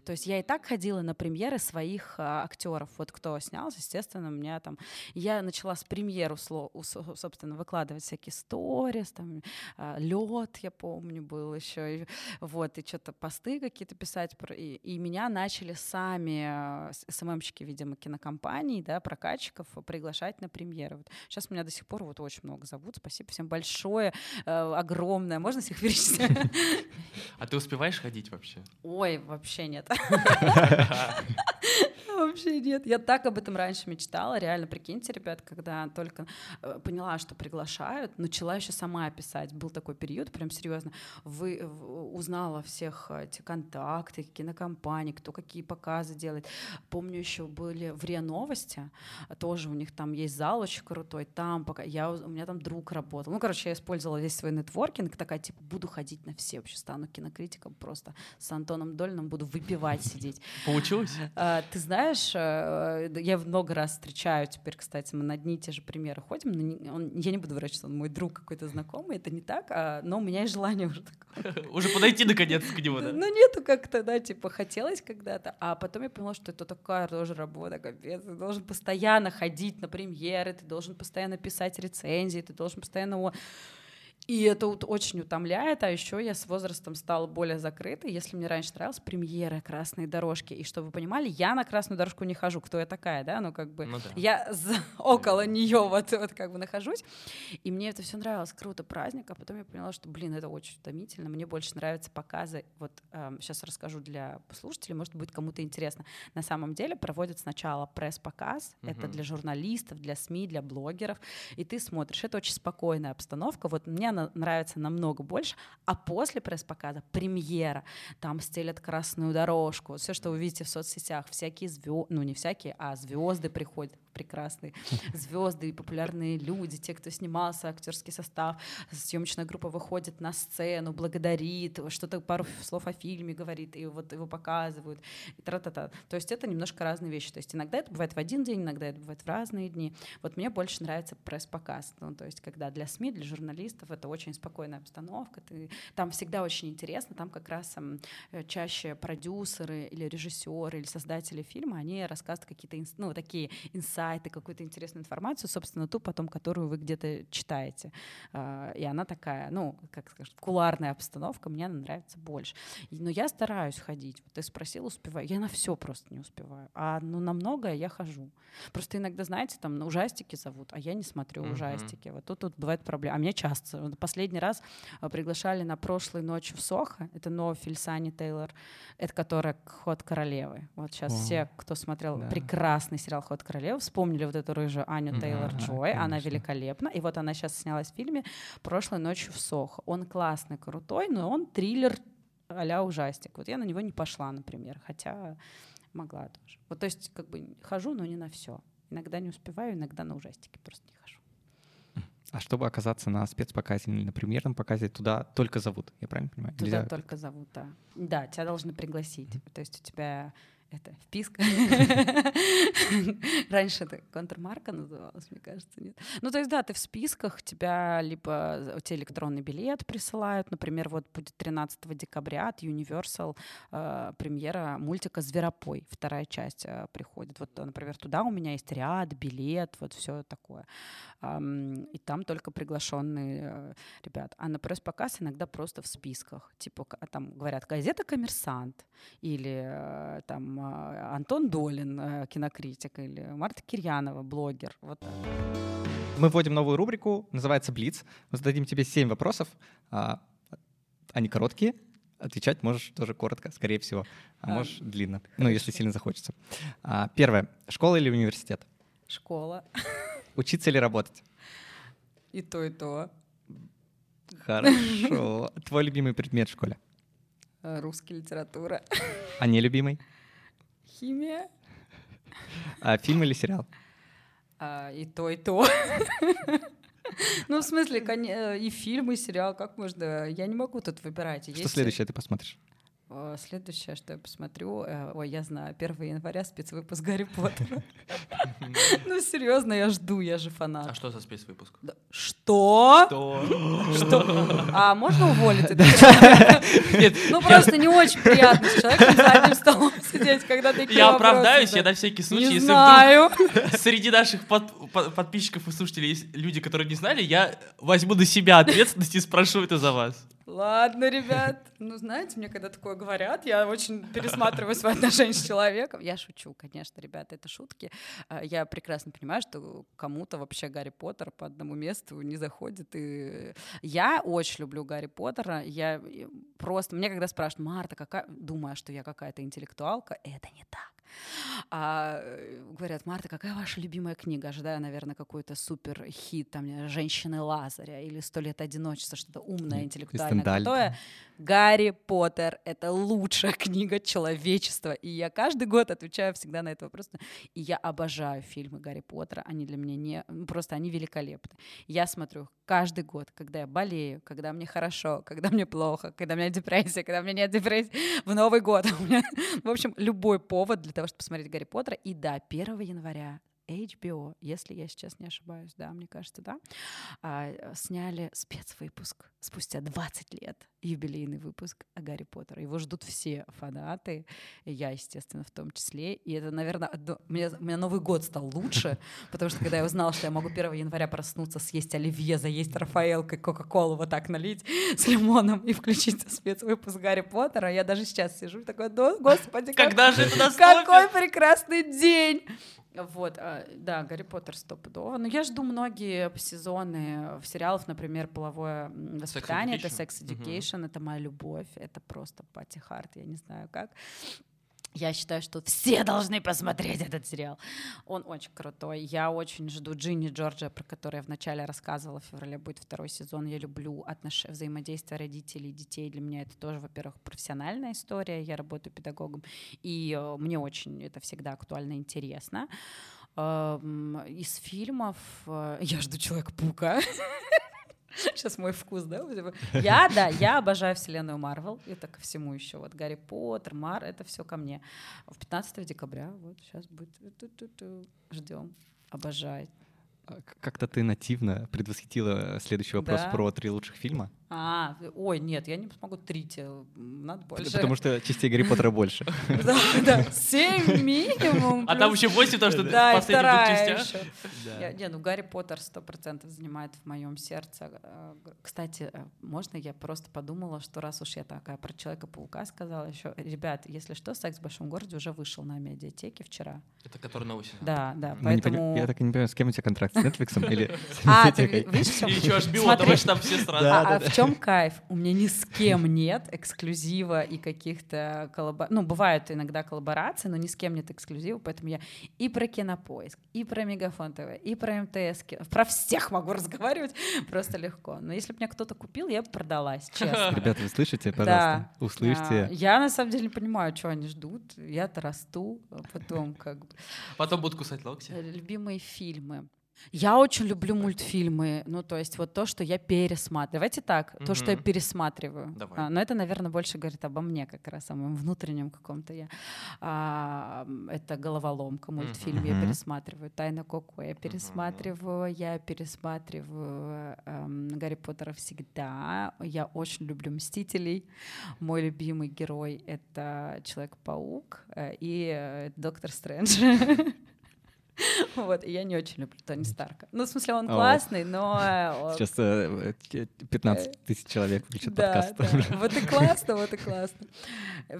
То есть я и так ходила на премьеры своих а, актеров. Вот кто снялся, естественно, у меня там... Я начала с премьеру, собственно, выкладывать всякие сторис, там, а, лед, я помню, был еще. И, вот, и что-то посты какие-то писать. И, и меня начали сами а, СММщики, видимо, кинокомпаний, да, прокатчиков приглашать на премьеры. Вот. Сейчас меня до сих пор вот очень много зовут. Спасибо всем большое, э, огромное. Можно всех перечислить? А ты успеваешь ходить вообще? Ой, вообще нет. нет. Вообще нет. Я так об этом раньше мечтала. Реально, прикиньте, ребят, когда только э, поняла, что приглашают, начала еще сама писать. Был такой период, прям серьезно. Вы узнала всех эти контакты, кинокомпании, кто какие показы делает. Помню, еще были в РИА Новости, тоже у них там есть зал очень крутой. Там пока я, у меня там друг работал. Ну, короче, я использовала весь свой нетворкинг, такая, типа, буду ходить на все, вообще стану кинокритиком просто с Антоном Дольным буду выпивать сидеть. Получилось? А, ты знаешь, э, я много раз встречаю теперь, кстати, мы на одни и те же примеры ходим, но он, я не буду врать, что он мой друг какой-то знакомый, это не так, а, но у меня есть желание уже такое. Уже подойти наконец к нему, да? Ну нету как-то, да, типа хотелось когда-то, а потом я поняла, что это такая тоже работа, капец, ты должен постоянно ходить на премьеры, ты должен постоянно писать рецензии, ты должен постоянно и это вот очень утомляет, а еще я с возрастом стала более закрытой. Если мне раньше нравилась премьера красные дорожки, и чтобы вы понимали, я на красную дорожку не хожу. Кто я такая, да? Ну, как бы ну, да. я за, около нее вот, вот как бы нахожусь. И мне это все нравилось. Круто, праздник. А потом я поняла, что, блин, это очень утомительно. Мне больше нравятся показы. Вот эм, сейчас расскажу для слушателей, может быть, кому-то интересно. На самом деле проводят сначала пресс-показ. Угу. Это для журналистов, для СМИ, для блогеров. И ты смотришь. Это очень спокойная обстановка. Вот мне нравится намного больше, а после пресс-показа премьера, там стелят красную дорожку, все, что вы видите в соцсетях, всякие звезды, ну не всякие, а звезды приходят, прекрасные звезды и популярные люди, те, кто снимался, актерский состав, съемочная группа выходит на сцену, благодарит, что-то пару слов о фильме говорит, и вот его показывают, и тра-та-та. То есть это немножко разные вещи. То есть иногда это бывает в один день, иногда это бывает в разные дни. Вот мне больше нравится пресс-показ, ну, то есть когда для СМИ, для журналистов это очень спокойная обстановка, ты, там всегда очень интересно, там как раз там, э, чаще продюсеры или режиссеры или создатели фильма, они рассказывают какие-то ну, такие инсайты, сайты, какую-то интересную информацию, собственно, ту потом, которую вы где-то читаете. А, и она такая, ну, как скажем, куларная обстановка, мне она нравится больше. Но я стараюсь ходить. Вот ты спросил, успеваю. Я на все просто не успеваю. А ну, на многое я хожу. Просто иногда, знаете, там на ужастики зовут, а я не смотрю uh-huh. ужастики. Вот тут, тут бывает проблема. А мне часто. Последний раз а, приглашали на прошлой ночи в Сохо. Это Нофиль Сани Тейлор. Это которая «Ход королевы». Вот сейчас oh. все, кто смотрел да. прекрасный сериал «Ход королевы», вспомнили вот эту рыжую Аню. Тейлор-Джой, она великолепна, и вот она сейчас снялась в фильме «Прошлой ночью в Сохо». Он классный, крутой, но он триллер а ужастик. Вот я на него не пошла, например, хотя могла тоже. Вот то есть как бы хожу, но не на все. Иногда не успеваю, иногда на ужастики просто не хожу. А чтобы оказаться на спецпоказе или на премьерном показе, туда только зовут, я правильно понимаю? Туда Нельзя... только зовут, да. Да, тебя должны пригласить. Mm-hmm. То есть у тебя это вписка. Раньше это контрмарка называлась, мне кажется, нет. Ну, то есть, да, ты в списках, тебя либо тебе электронный билет присылают, например, вот будет 13 декабря от Universal э, премьера мультика «Зверопой», вторая часть э, приходит. Вот, например, туда у меня есть ряд, билет, вот все такое. Эм, и там только приглашенные э, ребят. А на пресс-показ иногда просто в списках. Типа, там говорят, газета «Коммерсант» или э, там а, Антон Долин, э, кинокритик, или Марта Кирьянова, блогер. Вот Мы вводим новую рубрику, называется «Блиц». Мы зададим тебе семь вопросов. А, они короткие, отвечать можешь тоже коротко, скорее всего, а, а можешь длинно, хорошо. ну, если сильно захочется. Первое. Школа или университет? Школа. Учиться или работать? И то, и то. Хорошо. Твой любимый предмет в школе? Русский литература. А не любимый? Химия. А фильм или сериал? А, и то, и то. Ну, в смысле, э, и фильм, и сериал, как можно? Я не могу тут выбирать. Что следующее ты посмотришь? Э, Следующее, что я посмотрю, э, ой, я знаю, 1 января спецвыпуск Гарри Поттера. Ну, серьезно, я жду, я же А фанат. что за спецвыпуск? Что? Что? Что? А можно уволить этого человека? Ну, просто не очень приятно с человеком за одним столом сидеть, когда такие Я оправдаюсь, я на всякий случай, Не если знаю. среди наших под- под- подписчиков и слушателей есть люди, которые не знали, я возьму на себя ответственность и спрошу это за вас. Ладно, ребят. Ну, знаете, мне когда такое говорят, я очень пересматриваю свои отношения с человеком. Я шучу, конечно, ребята, это шутки. А, Я прекрасно понимаю, что кому-то вообще Гарри Поттер по одному месту не заходит. И я очень люблю Гарри Поттера. Я просто... Мне когда спрашивают, Марта, какая... Думаю, что я какая-то интеллектуалка. Это не так. А, э, говорят, Марта, какая ваша любимая книга? Ожидаю, наверное, какой-то супер хит, там, «Женщины Лазаря» или «Сто лет одиночества», что-то умное, интеллектуальное, крутое. Гарри Поттер — это лучшая книга человечества. И я каждый год отвечаю всегда на этот вопрос. И я обожаю фильмы Гарри Поттера. Они для меня не... Просто они великолепны. Я смотрю их каждый год, когда я болею, когда мне хорошо, когда мне плохо, когда у меня депрессия, когда у меня нет депрессии. В Новый год. В общем, любой повод для того, чтобы посмотреть Гарри Поттера. И да, 1 января HBO, если я сейчас не ошибаюсь, да, мне кажется, да, а, э, сняли спецвыпуск спустя 20 лет, юбилейный выпуск о Гарри Поттере. Его ждут все фанаты, я, естественно, в том числе. И это, наверное, одно- мне, у меня Новый год стал лучше, потому что когда я узнала, что я могу 1 января проснуться, съесть оливье, заесть Рафаэлкой, Кока-Колу вот так налить с лимоном и включить спецвыпуск Гарри Поттера, я даже сейчас сижу такой, «Да, господи, как Когда же это какой наступит? прекрасный день! Вот, а, да, Гарри Поттер стопудово. Но я жду многие сезоны сериалов, например, «Половое воспитание», это Education. «Sex Education», это моя любовь, это просто пати харт, я не знаю как. Я считаю, что все должны посмотреть этот сериал. Он очень крутой. Я очень жду Джинни Джорджа, про которую я вначале рассказывала. В феврале будет второй сезон. Я люблю отнош... взаимодействие родителей и детей. Для меня это тоже, во-первых, профессиональная история. Я работаю педагогом. И э, мне очень это всегда актуально и интересно. Эм, Из фильмов э, я жду Человека-паука. Сейчас мой вкус, да? типа. Я, да, я обожаю вселенную Марвел. Это ко всему еще. Вот Гарри Поттер, Мар, это все ко мне. В 15 декабря, вот сейчас будет. Ждем. Обожаю. А Как-то ты нативно предвосхитила следующий вопрос Да. про три лучших фильма. А, ой, нет, я не смогу три, те- надо больше. Потому что частей Гарри Поттера больше. Да, да, семь минимум. А там еще 8, потому что Да, вторая частях. еще. Не, ну Гарри Поттер сто процентов занимает в моем сердце. Э, Кстати, э, можно я просто подумала, что раз уж я такая про Человека-паука сказала еще, ребят, если что, «Секс в большом городе» уже вышел на медиатеке вчера. Это который новый сезон. Да, да, поэтому... Я так и не понимаю, с кем у тебя контракт, с Netflix или с А, ты видишь, еще HBO, давай там все сразу. В чем кайф? У меня ни с кем нет эксклюзива и каких-то коллабораций. Ну, бывают иногда коллаборации, но ни с кем нет эксклюзива, поэтому я и про Кинопоиск, и про Мегафон ТВ, и про МТС, про всех могу разговаривать просто легко. Но если бы меня кто-то купил, я бы продалась, честно. Ребята, вы слышите, пожалуйста? А, Услышьте. Я на самом деле не понимаю, что они ждут. Я-то расту, а потом как бы Потом будут кусать локти. Э, Любимые фильмы. Я очень люблю мультфильмы, ну то есть вот то, что я пересматриваю. Давайте так, то, что я пересматриваю. Давай. А, но это, наверное, больше говорит обо мне как раз, о моем внутреннем каком-то я. А, это головоломка мультфильм я пересматриваю, Тайна Коко я пересматриваю, я пересматриваю эм, Гарри Поттера всегда. Я очень люблю Мстителей. Мой любимый герой это Человек-паук э, и э, Доктор Стрэндж. Вот, и я не очень люблю Тони Старка. Ну, в смысле, он классный, но... э, Сейчас э, э, 15 тысяч человек включат подкаст. Вот и классно, вот и классно.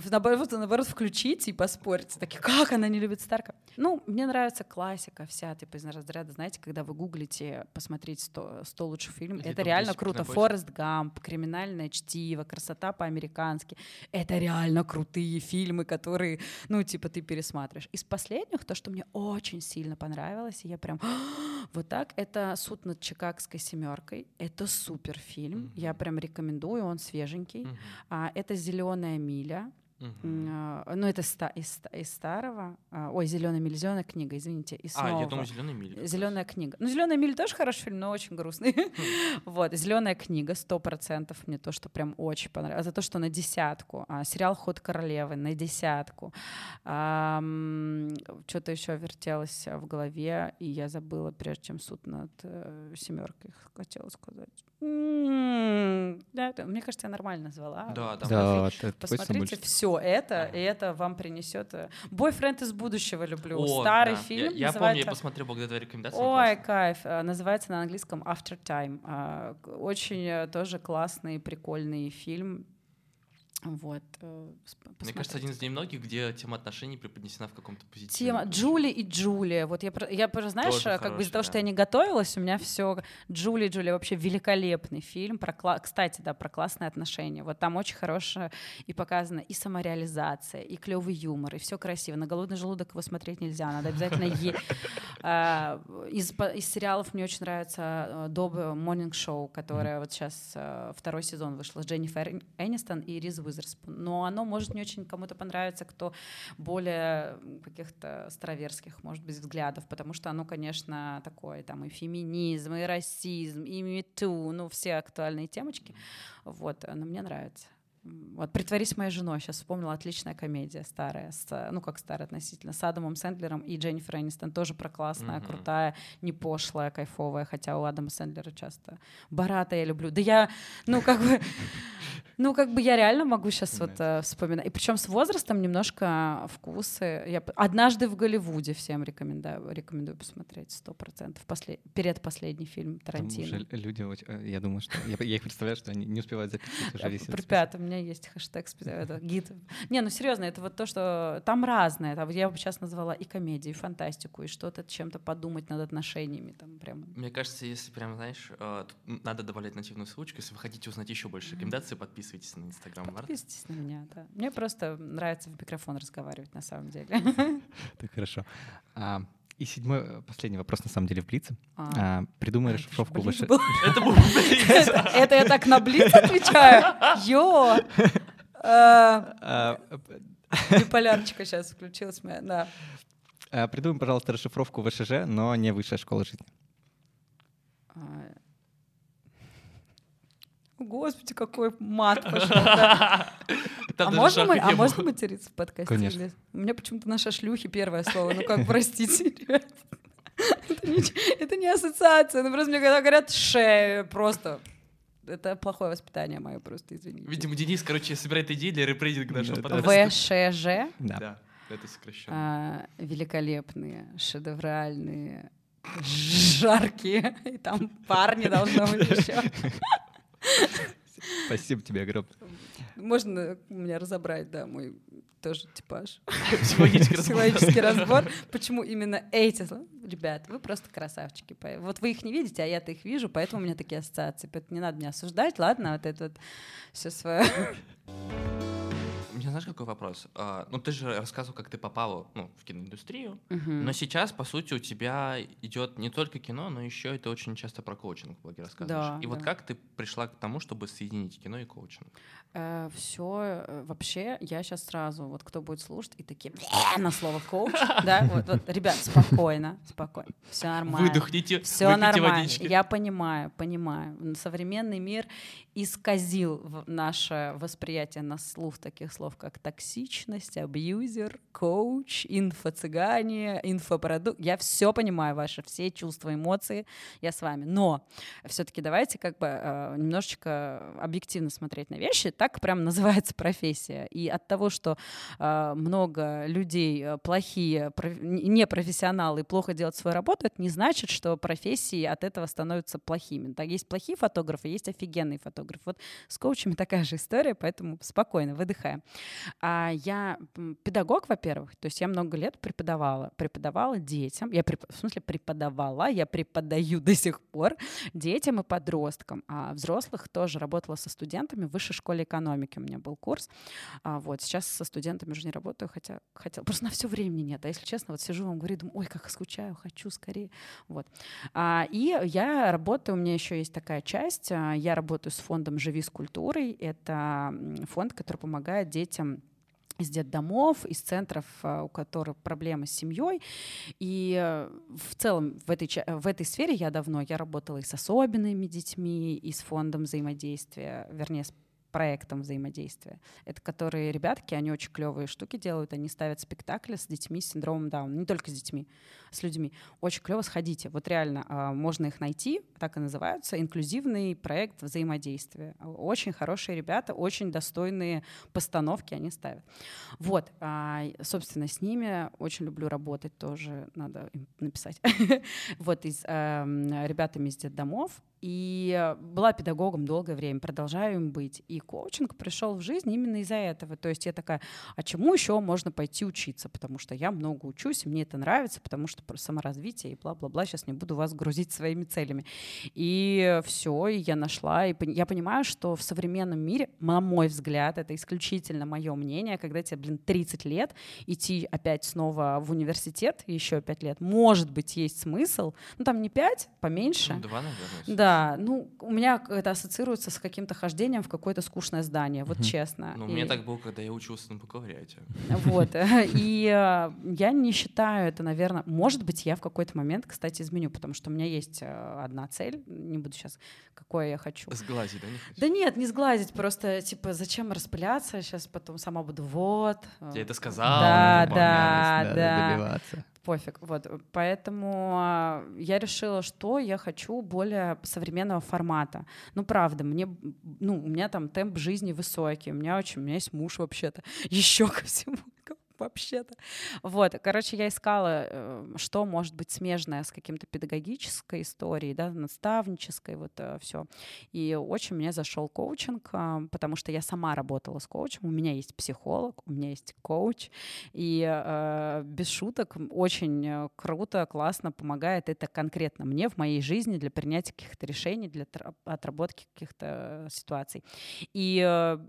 Наоборот, наоборот, включите и поспорьте. Такие, как она не любит Старка? Ну, мне нравится классика вся, типа из разряда, знаете, когда вы гуглите посмотреть 100, 100 лучших фильмов, это реально круто. Форест Гамп, Криминальное чтиво, Красота по-американски. Это реально крутые фильмы, которые, ну, типа, ты пересматриваешь. Из последних, то, что мне очень сильно понравилось, и я прям вот так, это «Суд над Чикагской семеркой». Это супер фильм. Я прям рекомендую, он свеженький. Мгм. А, это «Зеленая миля». А, Ну, это ста- из, ста- из старого. А, Ой, зеленая миль, зеленая книга, извините, из А, я думаю, зеленый миль. раз. Зеленая книга. Ну, Зеленая миль тоже хороший фильм, но очень грустный. Вот, Зеленая книга, сто процентов. Мне то, что прям очень понравилось. За то, что на десятку. А, Сериал Ход королевы на десятку. Что-то еще вертелось в голове, и я забыла, прежде чем суд над э, семеркой хотела сказать. Да, мне кажется, я нормально назвала. Да, Да, Посмотрите все это, и это вам принесет. Бойфренд из будущего люблю. Старый фильм. Я, помню, я посмотрел благодаря твоей рекомендации. Ой, кайф. А, Называется на английском After Time. А, Очень э, тоже классный, прикольный фильм. Вот. э, сп- Мне кажется, один посмотрите. из немногих, где тема отношений преподнесена в каком-то позитиве. Тема Джули и Джулия. Вот я, я знаешь, Тоже э, как бы из-за хороший, того, что я не готовилась, у меня все Джули и Джулия вообще великолепный фильм. Про, кстати, да, про классные отношения. Вот там очень хорошая и показана и самореализация, и клевый юмор, и все красиво. На голодный желудок его смотреть нельзя, надо обязательно есть. Из, по- из сериалов мне очень нравится Добы Morning Show, которое вот сейчас э, второй сезон вышло с Дженнифер Энистон и Риз Уизерспун. Но оно может не очень кому-то понравиться, кто более каких-то староверских, может быть, взглядов, потому что оно, конечно, такое, там и феминизм, и расизм, и мету, ну, все актуальные темочки. Вот, но мне нравится. Вот «Притворись моей женой», сейчас вспомнила, отличная комедия старая, с, ну как старая относительно, с Адамом Сэндлером и Дженнифер Энистон, тоже про классная, Мгм. крутая, не пошлая, кайфовая, хотя у Адама Сэндлера часто. Барата я люблю. Да я, ну как бы, ну как бы я реально могу сейчас вот э, вспоминать. И причем с возрастом немножко вкусы. Я «Однажды в Голливуде» всем рекомендую, рекомендую посмотреть, сто процентов. После, предпоследний фильм Там Тарантино. уже люди, очень- э, я думаю, что я, я их представляю, что они не успевают записывать уже список. Ребят, у меня есть хэштег, это, гид. Не, ну серьезно, это вот то, что там разное. Там я бы сейчас назвала и комедию, и фантастику, и что-то чем-то подумать над отношениями. Там прям. Мне кажется, если прям, знаешь, э, надо добавлять нативную ссылочку. Если вы хотите узнать еще больше рекомендаций, подписывайтесь на Инстаграм Марта. Подписывайтесь на меня, да. Мне просто нравится в микрофон разговаривать на самом деле. Так, хорошо. А, и седьмой, э, последний вопрос, на самом деле, в Блице. А. А, придумай А, расшифровку выше. Это был Это это я так на блиц отвечаю? Йо! Э, А, Биполярчика сейчас включилась моя, да. Придумай, пожалуйста, расшифровку ВШЖ, но не высшая школа жизни. Господи, какой мат пошел. да. А можно, мы, а можно материться в подкасте? Конечно. или- У меня почему-то наша шлюхи первое слово. Ну как, простите, ребят. Это не, это не ассоциация. Ну просто мне когда говорят «ше», просто... Это плохое воспитание мое, просто извините. Видимо, Денис, короче, собирает идеи для репрейдинга нашего подкаста. ВШЖ. Да. Да, это сокращенно. а, великолепные, шедевральные, жаркие. И там парни должно быть еще. Спасибо тебе огромное. Можно меня разобрать, да, мой тоже типаж. Психологический разбор. Почему именно эти слова? Ребят, вы просто красавчики. Вот вы их не видите, а я-то их вижу, поэтому у меня такие ассоциации. Поэтому не надо меня осуждать, ладно? Вот это вот все свое. Меня знаешь, какой вопрос? А, ну, ты же рассказывал, как ты попала ну, в киноиндустрию, Мгм. но сейчас, по сути, у тебя идет не только кино, но еще и ты очень часто про коучинг в блоге рассказываешь. Да, и вот да. как ты пришла к тому, чтобы соединить кино и коучинг? Все вообще я сейчас сразу вот кто будет слушать и такие на слово коуч да вот, вот, ребят спокойно спокойно все нормально Выдохните, Все нормально. водички. Я понимаю, понимаю. Современный мир исказил наше восприятие на слух таких слов, как токсичность, абьюзер, коуч, инфо-цыгане, инфопродукт. Я все понимаю, ваши все чувства, эмоции. Я с вами. Но все-таки давайте как бы э, немножечко объективно смотреть на вещи. Так прям называется профессия. И от того, что э, много людей э, плохие, проф- не- непрофессионалы плохо делают свою работу, это не значит, что профессии от этого становятся плохими. Так, есть плохие фотографы, есть офигенные фотографы. Вот с коучами такая же история, поэтому спокойно, выдыхаем. А я педагог, во-первых, то есть я много лет преподавала, преподавала детям, я преп- в смысле преподавала, я преподаю до сих пор детям и подросткам, а взрослых тоже работала со студентами в высшей школе экономики у меня был курс, а вот сейчас со студентами уже не работаю, хотя хотела, просто на все времени нет, а если честно, вот сижу вам говорю, думаю, ой, как скучаю, хочу скорее, вот. А, и я работаю, у меня еще есть такая часть, а, я работаю с фондом «Живи с культурой», это фонд, который помогает детям из детдомов, из центров, а, у которых проблемы с семьей. И э, в целом в этой, в этой сфере я давно, я работала и с особенными детьми, и с фондом взаимодействия, вернее, с проектом взаимодействия. Это которые ребятки, они очень клевые штуки делают, они ставят спектакли с детьми с синдромом Дауна, не только с детьми, с людьми. Очень клево, сходите. Вот реально а, можно их найти, так и называются, инклюзивный проект взаимодействия. Очень хорошие ребята, очень достойные постановки они ставят. Вот, а, собственно, с ними очень люблю работать тоже, надо им написать. Вот, из эм, ребятами из детдомов, и была педагогом долгое время, продолжаю им быть. И коучинг пришел в жизнь именно из-за этого. То есть я такая, а чему еще можно пойти учиться? Потому что я много учусь, и мне это нравится, потому что про саморазвитие и бла-бла-бла. Сейчас не буду вас грузить своими целями. И все, и я нашла. И я понимаю, что в современном мире, на мой взгляд, это исключительно мое мнение, когда тебе, блин, 30 лет, идти опять снова в университет, еще 5 лет, может быть, есть смысл. Ну, там не 5, поменьше. Ну, 2, наверное. Да, да, ну, у меня это ассоциируется с каким-то хождением в какое-то скучное здание, вот честно. Ну, у меня так было, когда я учился на бакалавриате. Вот, и э, я не считаю это, наверное, может быть, я в какой-то момент, кстати, изменю, потому что у меня есть э, одна цель, не буду сейчас, какое я хочу. Сглазить, да? Не да нет, не сглазить, просто, типа, зачем распыляться, сейчас потом сама буду, вот. Я это сказала. Да, да, да. Добиваться пофиг. Вот, поэтому а, я решила, что я хочу более современного формата. Ну, правда, мне, ну, у меня там темп жизни высокий, у меня очень, у меня есть муж вообще-то, еще ко всему вообще-то. Вот, короче, я искала, э, что может быть смежное с каким-то педагогической историей, да, наставнической, вот э, все. И очень мне зашел коучинг, а, потому что я сама работала с коучем, у меня есть психолог, у меня есть коуч, и э, без шуток очень круто, классно помогает это конкретно мне в моей жизни для принятия каких-то решений, для отработки каких-то ситуаций. И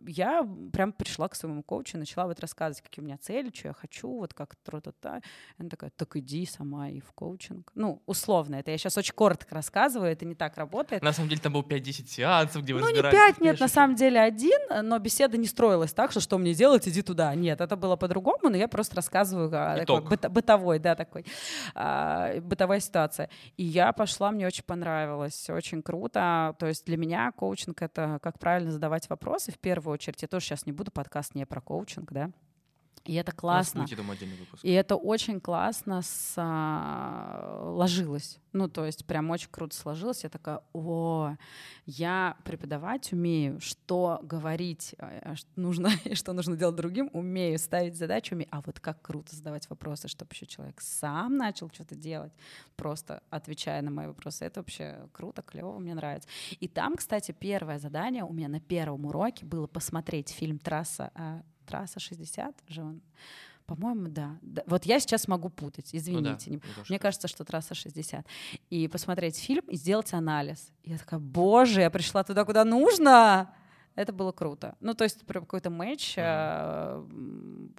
я прям пришла к своему коучу, начала вот рассказывать, какие у меня цели, что я хочу, вот как тро-та-та. Она такая, так иди сама и в коучинг. Ну, условно, это я сейчас очень коротко рассказываю, это не так работает. На самом деле там было 5-10 сеансов, где вы Ну, не 5, нет, на самом деле один, но беседа не строилась так, что что мне делать, иди туда. Нет, это было по-другому, но я просто рассказываю а, такой, быт, бытовой, да, такой, а, бытовая ситуация. И я пошла, мне очень понравилось, очень круто. То есть для меня коучинг — это как правильно задавать вопросы в первую очередь. Я тоже сейчас не буду подкаст не про коучинг, да, и это классно. И это очень классно сложилось. Ну, то есть прям очень круто сложилось. Я такая, о, я преподавать умею, что говорить э, что нужно и что нужно делать другим, умею ставить задачу, умею. А вот как круто задавать вопросы, чтобы еще человек сам начал что-то делать, просто отвечая на мои вопросы. Это вообще круто, клево, мне нравится. И там, кстати, первое задание у меня на первом уроке было посмотреть фильм «Трасса э, трасса 60 же он. По-моему, да. да. Вот я сейчас могу путать, извините. Ну, да, Мне кажется, что трасса 60. И посмотреть фильм и сделать анализ. Я такая, боже, я пришла туда, куда нужно. Это было круто. Ну, то есть какой-то матч э,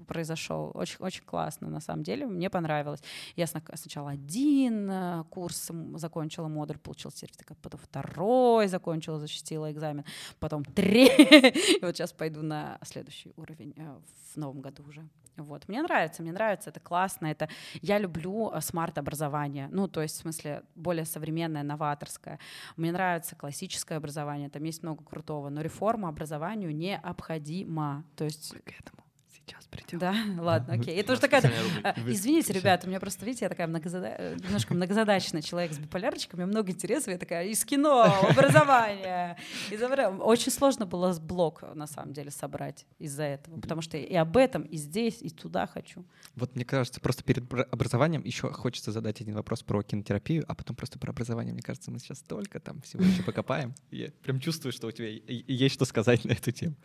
произошел. Очень, очень классно, на самом деле. Мне понравилось. Я сначала один э, курс закончила, модуль, получил сертификат, потом второй закончила, защитила экзамен, потом третий. И вот сейчас пойду на следующий уровень э, в новом году уже. Вот. Мне нравится, мне нравится, это классно, это... Я люблю э, смарт-образование, ну, то есть, в смысле, более современное, новаторское. Мне нравится классическое образование, там есть много крутого, но реформа образованию необходима. То есть... Мы к этому сейчас придем. Да, ладно, окей. Это уже такая... А, извините, ребята, у меня просто, видите, я такая немножко многозадачный человек с меня много интересов, я такая из кино, образования. Из... Очень сложно было блок, на самом деле, собрать из-за этого, потому что и об этом, и здесь, и туда хочу. Вот мне кажется, просто перед образованием еще хочется задать один вопрос про кинотерапию, а потом просто про образование. Мне кажется, мы сейчас только там всего еще покопаем. Я прям чувствую, что у тебя есть что сказать на эту тему.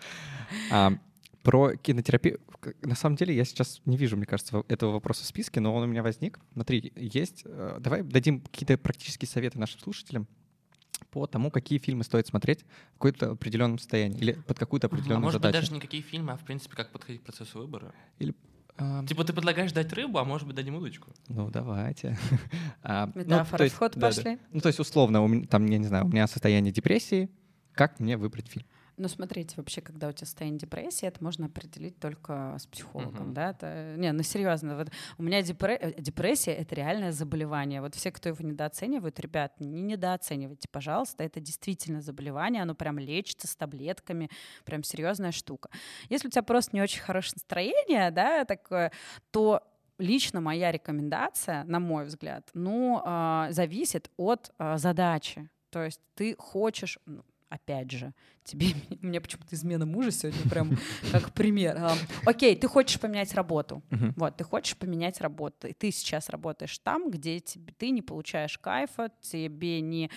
Про кинотерапию. На самом деле я сейчас не вижу, мне кажется, этого вопроса в списке, но он у меня возник. Смотри, есть. Э, давай дадим какие-то практические советы нашим слушателям по тому, какие фильмы стоит смотреть в каком-то определенном состоянии или под какую-то определенную а может задачу. быть, даже не какие фильмы, а в принципе, как подходить к процессу выбора. Или а... Типа ты предлагаешь дать рыбу, а может быть дадим удочку? Ну давайте. а, Метафора ну, в ход да, пошли. Да. Ну то есть условно, у меня, там, я не знаю, у меня состояние депрессии, как мне выбрать фильм? Ну, смотрите, вообще, когда у тебя состояние депрессии, это можно определить только с психологом, Мгм. да? Это, не, ну серьезно, вот у меня депре- э, депрессия — это реальное заболевание. Вот все, кто его недооценивают, ребят, не недооценивайте, пожалуйста, это действительно заболевание, оно прям лечится с таблетками, прям серьезная штука. Если у тебя просто не очень хорошее настроение, да, такое, то лично моя рекомендация, на мой взгляд, ну, а, зависит от а, задачи. То есть ты хочешь, ну, опять же, тебе, мне почему-то измена мужа сегодня прям как пример. Окей, ты хочешь поменять работу. Вот, ты хочешь поменять работу. И ты сейчас работаешь там, где тебе, ты не получаешь кайфа, тебе не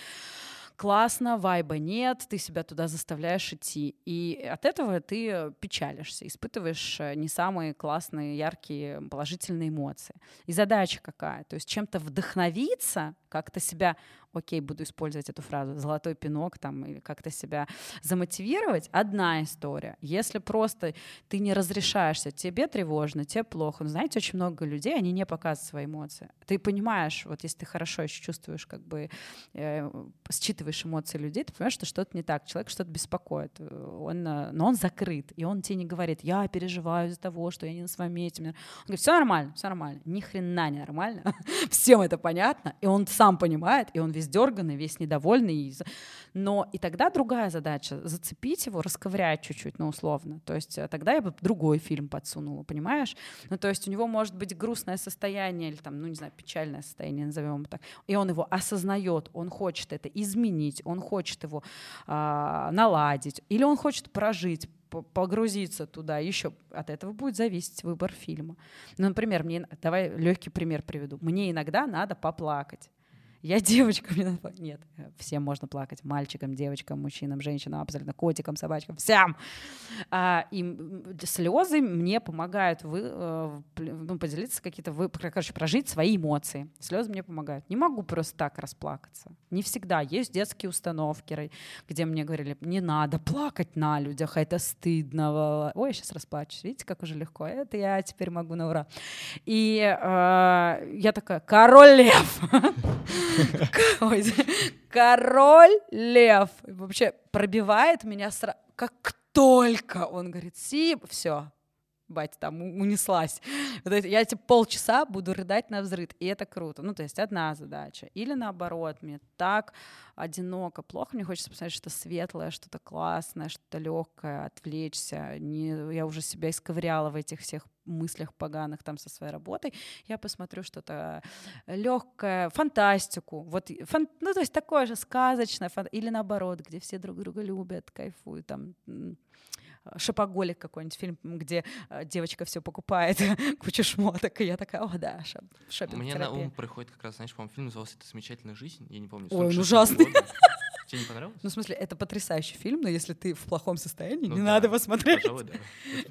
классно, вайба нет, ты себя туда заставляешь идти. И от этого ты печалишься, испытываешь э, не самые классные, яркие, положительные эмоции. И задача какая? То есть чем-то вдохновиться, как-то себя, окей, буду использовать эту фразу, золотой пинок там, или как-то себя замотивировать, одна история. Если просто ты не разрешаешься, тебе тревожно, тебе плохо. Ну, знаете, очень много людей, они не показывают свои эмоции. Ты понимаешь, вот если ты хорошо еще чувствуешь, как бы э, считываешь эмоции людей, ты понимаешь, что что-то не так, человек что-то беспокоит. Э, Он, э, но он закрыт, и он тебе не говорит, я переживаю из-за того, что я не на своем месте. Он говорит, все нормально, все нормально. Ни хрена не нормально. Всем это понятно, и он сам понимает, и он весь дерганный, весь недовольный. Но и тогда другая задача — зацепить его, расковырять чуть-чуть, ну, условно. То есть э, тогда я бы другой фильм подсунула, понимаешь? Ну, то есть у него может быть грустное состояние или там, ну, не знаю, печальное состояние, назовем так. И он его осознает, он хочет это изменить, он хочет его а, наладить, или он хочет прожить, по- погрузиться туда еще от этого будет зависеть выбор фильма. Ну, например, мне давай легкий пример приведу. Мне иногда надо поплакать. Я девочка, мне надо плакать. Нет, всем можно плакать. Мальчикам, девочкам, мужчинам, женщинам, абсолютно котикам, собачкам, всем. А, и слезы мне помогают вы, э, ну, поделиться какие-то, вы, короче, прожить свои эмоции. Слезы мне помогают. Не могу просто так расплакаться. Не всегда. Есть детские установки, где мне говорили, не надо плакать на людях, это стыдно. ла-ла-ла». Ой, я сейчас расплачусь. Видите, как уже легко. Это я теперь могу на ура. И э, я такая, король лев. Король лев. Вообще пробивает меня сразу. Как только он говорит, си, все, батя там унеслась. Вот это Я эти полчаса буду рыдать на взрыв, и это круто. Ну, то есть одна задача. Или наоборот, мне так одиноко, плохо, мне хочется посмотреть что-то светлое, что-то классное, что-то легкое, отвлечься. Не, я уже себя исковыряла в этих всех мыслях поганых там со своей работой. Я посмотрю что-то легкое, фантастику. Вот, фан- ну, то есть такое же сказочное, фан- или наоборот, где все друг друга любят, кайфуют, там, Шопоголик какой-нибудь фильм, где э, девочка все покупает, кучу шмоток, и я такая, о да, шоп, шопинг Мне на ум приходит как раз, знаешь, по-моему, фильм назывался «Это замечательная жизнь», я не помню. Ой, он 46-го ужасный. Тебе не понравилось? Ну, в смысле, это потрясающий фильм, но если ты в плохом состоянии, Ну не да, надо его смотреть. Пожалуй, да.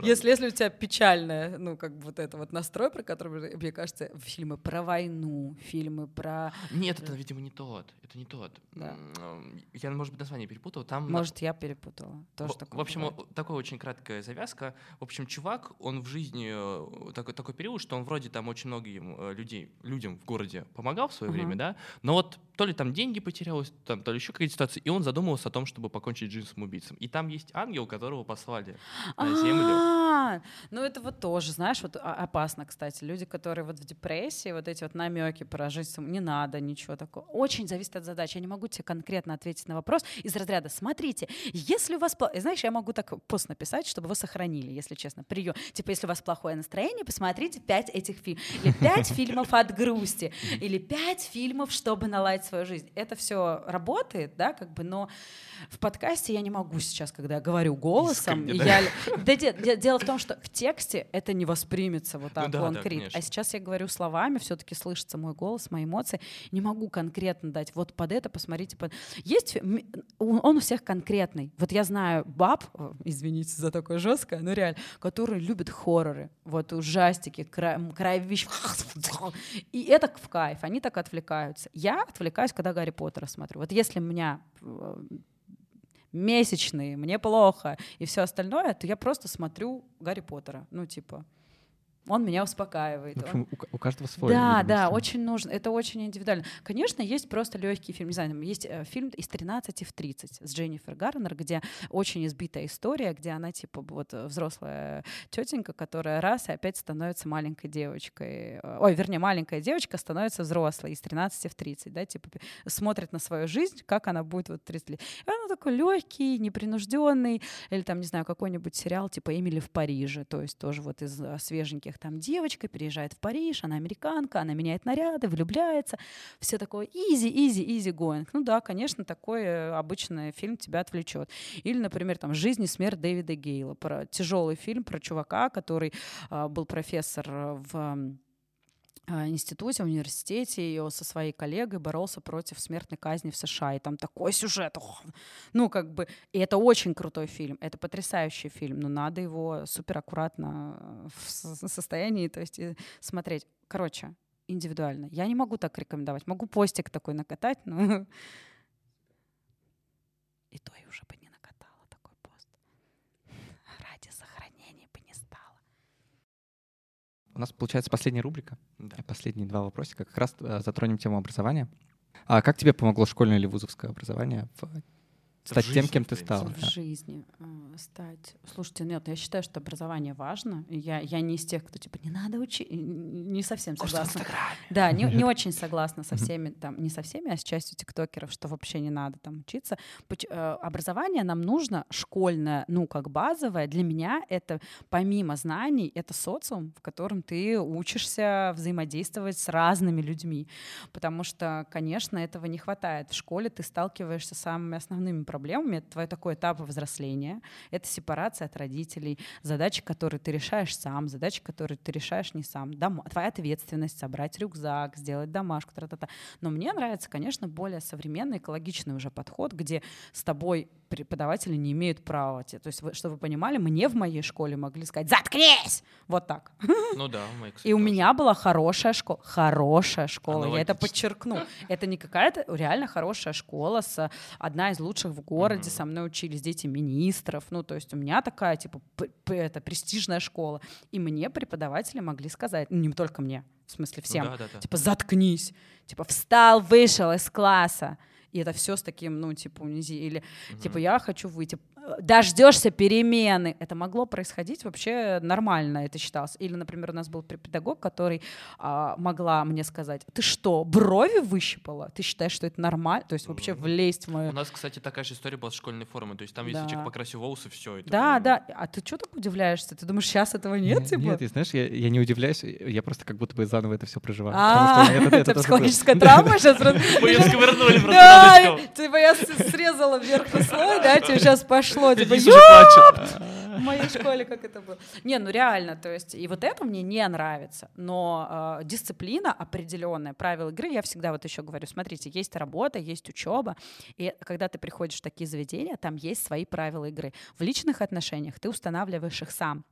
Если, если у тебя печальная, ну, как бы вот это вот настрой, про который, мне кажется, фильмы про войну, фильмы про... Нет, это, видимо, не тот. Это не тот. Да. М, Я, может быть, название перепутал. Там Может, я перепутала. Тоже В, такое в общем, бывает. такая очень краткая завязка. В общем, чувак, он в жизни э, такой, такой период, что он вроде там очень многим э, людей, людям в городе помогал в свое Мгм. время, да, но вот то ли там деньги потерял, там, то ли еще какая-то ситуация, и он задумывался о том, чтобы покончить жизнь самоубийцем. И там есть ангел, которого послали на землю. А, Ну, это вот тоже, знаешь, вот опасно, кстати. Люди, которые вот в депрессии, вот эти вот намеки про жизнь, не надо ничего такого. Очень зависит от задачи. Я не могу тебе конкретно ответить на вопрос из разряда, смотрите, если у вас... Знаешь, я могу так пост написать, чтобы вы сохранили, если честно, прием. Типа, если у вас плохое настроение, посмотрите пять этих фильмов. Или пять фильмов от грусти. Или пять фильмов, чтобы наладить свою жизнь. Это все работает, да, как бы, но в подкасте я не могу сейчас, когда я говорю голосом, Искренне, да? я да, де- де- дело в том, что в тексте это не воспримется вот так Ну да, он да, конечно. А сейчас я говорю словами, все-таки слышится мой голос, мои эмоции. Не могу конкретно дать. Вот под это посмотрите. Под... Есть он у всех конкретный. Вот я знаю баб, э, извините за такое жесткое, но реально, которые любят хорроры, вот ужастики, кровищ. И это в кайф. Они так отвлекаются. Я отвлекаюсь, когда Гарри Поттера смотрю. Вот если меня месячные, мне плохо и все остальное, то я просто смотрю Гарри Поттера. Ну, типа, он меня успокаивает. В он- общем, у, ка- у каждого свой. Да, да, стиль. очень нужно. Это очень индивидуально. Конечно, есть просто легкий фильм. Не знаю, там есть э, фильм из 13 в 30 с Дженнифер Гарнер, где очень избитая история, где она типа вот э, взрослая тетенька, которая раз и опять становится маленькой девочкой. Э, Ой, вернее, маленькая девочка становится взрослой из 13 в 30, да, типа смотрит на свою жизнь, как она будет вот 30 лет. И она такой легкий, непринужденный, или там, не знаю, какой-нибудь сериал типа «Эмили в Париже», то есть тоже вот из э, свеженьких там девочка переезжает в Париж, она американка, она меняет наряды, влюбляется, все такое easy, easy, easy going. Ну да, конечно, такой э, обычный фильм тебя отвлечет. Или, например, там «Жизнь и смерть Дэвида Гейла», про тяжелый фильм про чувака, который а, был профессор э, в институте, в университете, и со своей коллегой боролся против смертной казни в США. И там такой сюжет. ох, ну, как бы, и это очень крутой фильм, это потрясающий фильм, но надо его супер аккуратно э, в состоянии, то есть э, смотреть. Короче, индивидуально. Я не могу так рекомендовать. Могу постик такой накатать, но и то я уже бы не накатала такой пост. Ради сохранения бы не стала. У нас получается последняя рубрика. Да. Последние два вопросика. Как раз э, затронем тему образования. А как тебе помогло школьное или вузовское образование в стать тем, жизни, кем в ты стала? в да? жизни э, стать. Слушайте, нет, я считаю, что образование важно. Я, я не из тех, кто типа не надо учить, не совсем согласна. Да, не, не очень согласна со всеми, там, не со всеми, а с частью тиктокеров, что вообще не надо там учиться. Поч- э, Образование нам нужно школьное, ну, как базовое. Для меня это, помимо знаний, это социум, в котором ты учишься взаимодействовать с разными людьми. Потому что, конечно, этого не хватает. В школе ты сталкиваешься с самыми основными проблемами. Это твой такой этап взросления. Это сепарация от родителей, задачи, которые ты решаешь сам, задачи, которые ты решаешь не сам. Дома, твоя ответственность собрать рюкзак, сделать домашку, тра-та-та. Но мне нравится, конечно, более современный, экологичный уже подход, где с тобой преподаватели не имеют права. То есть, чтобы вы понимали, мне в моей школе могли сказать «Заткнись!» Вот так. Ну да, мы, кстати, И у тоже. меня была хорошая школа. Хорошая школа. Я это Аналогично. подчеркну. Это не какая-то реально хорошая школа. С, одна из лучших в городе. Мгм. Со мной учились дети министров. Ну, то есть у меня такая, типа, это престижная школа. И мне преподаватели могли сказать, ну, не только мне, в смысле Ну всем, да, да, да. типа, заткнись. Типа, встал, вышел из класса. И это все с таким, ну, типа, унизи. Или, типа, я хочу выйти. Дождешься перемены. Это могло происходить вообще нормально, это считалось. Или, например, у нас был пе- педагог, который а, могла мне сказать, ты что, брови выщипала? Ты считаешь, что это нормально? То есть вообще Мгм. влезть в У мою... нас, кстати, такая же история была с школьной формой. То есть там, если Да. человек покрасил волосы, все. Это Да, прям- да. А ты что так удивляешься? Ты думаешь, сейчас этого нет, типа? Нет, и знаешь, я, я не удивляюсь, я просто как будто бы заново это все проживаю. А, у это- психологическая травма сейчас Мы её сковырнули просто Да, типа я срезала верхний слой, да, тебе сейчас пошло, типа, уже плачет. в моей школе как это было. Не, ну реально, то есть, и вот это мне не нравится, но э, дисциплина определенная, правила игры, я всегда вот еще говорю, смотрите, есть работа, есть учеба, и когда ты приходишь в такие заведения, там есть свои правила игры. В личных отношениях ты устанавливаешь их сам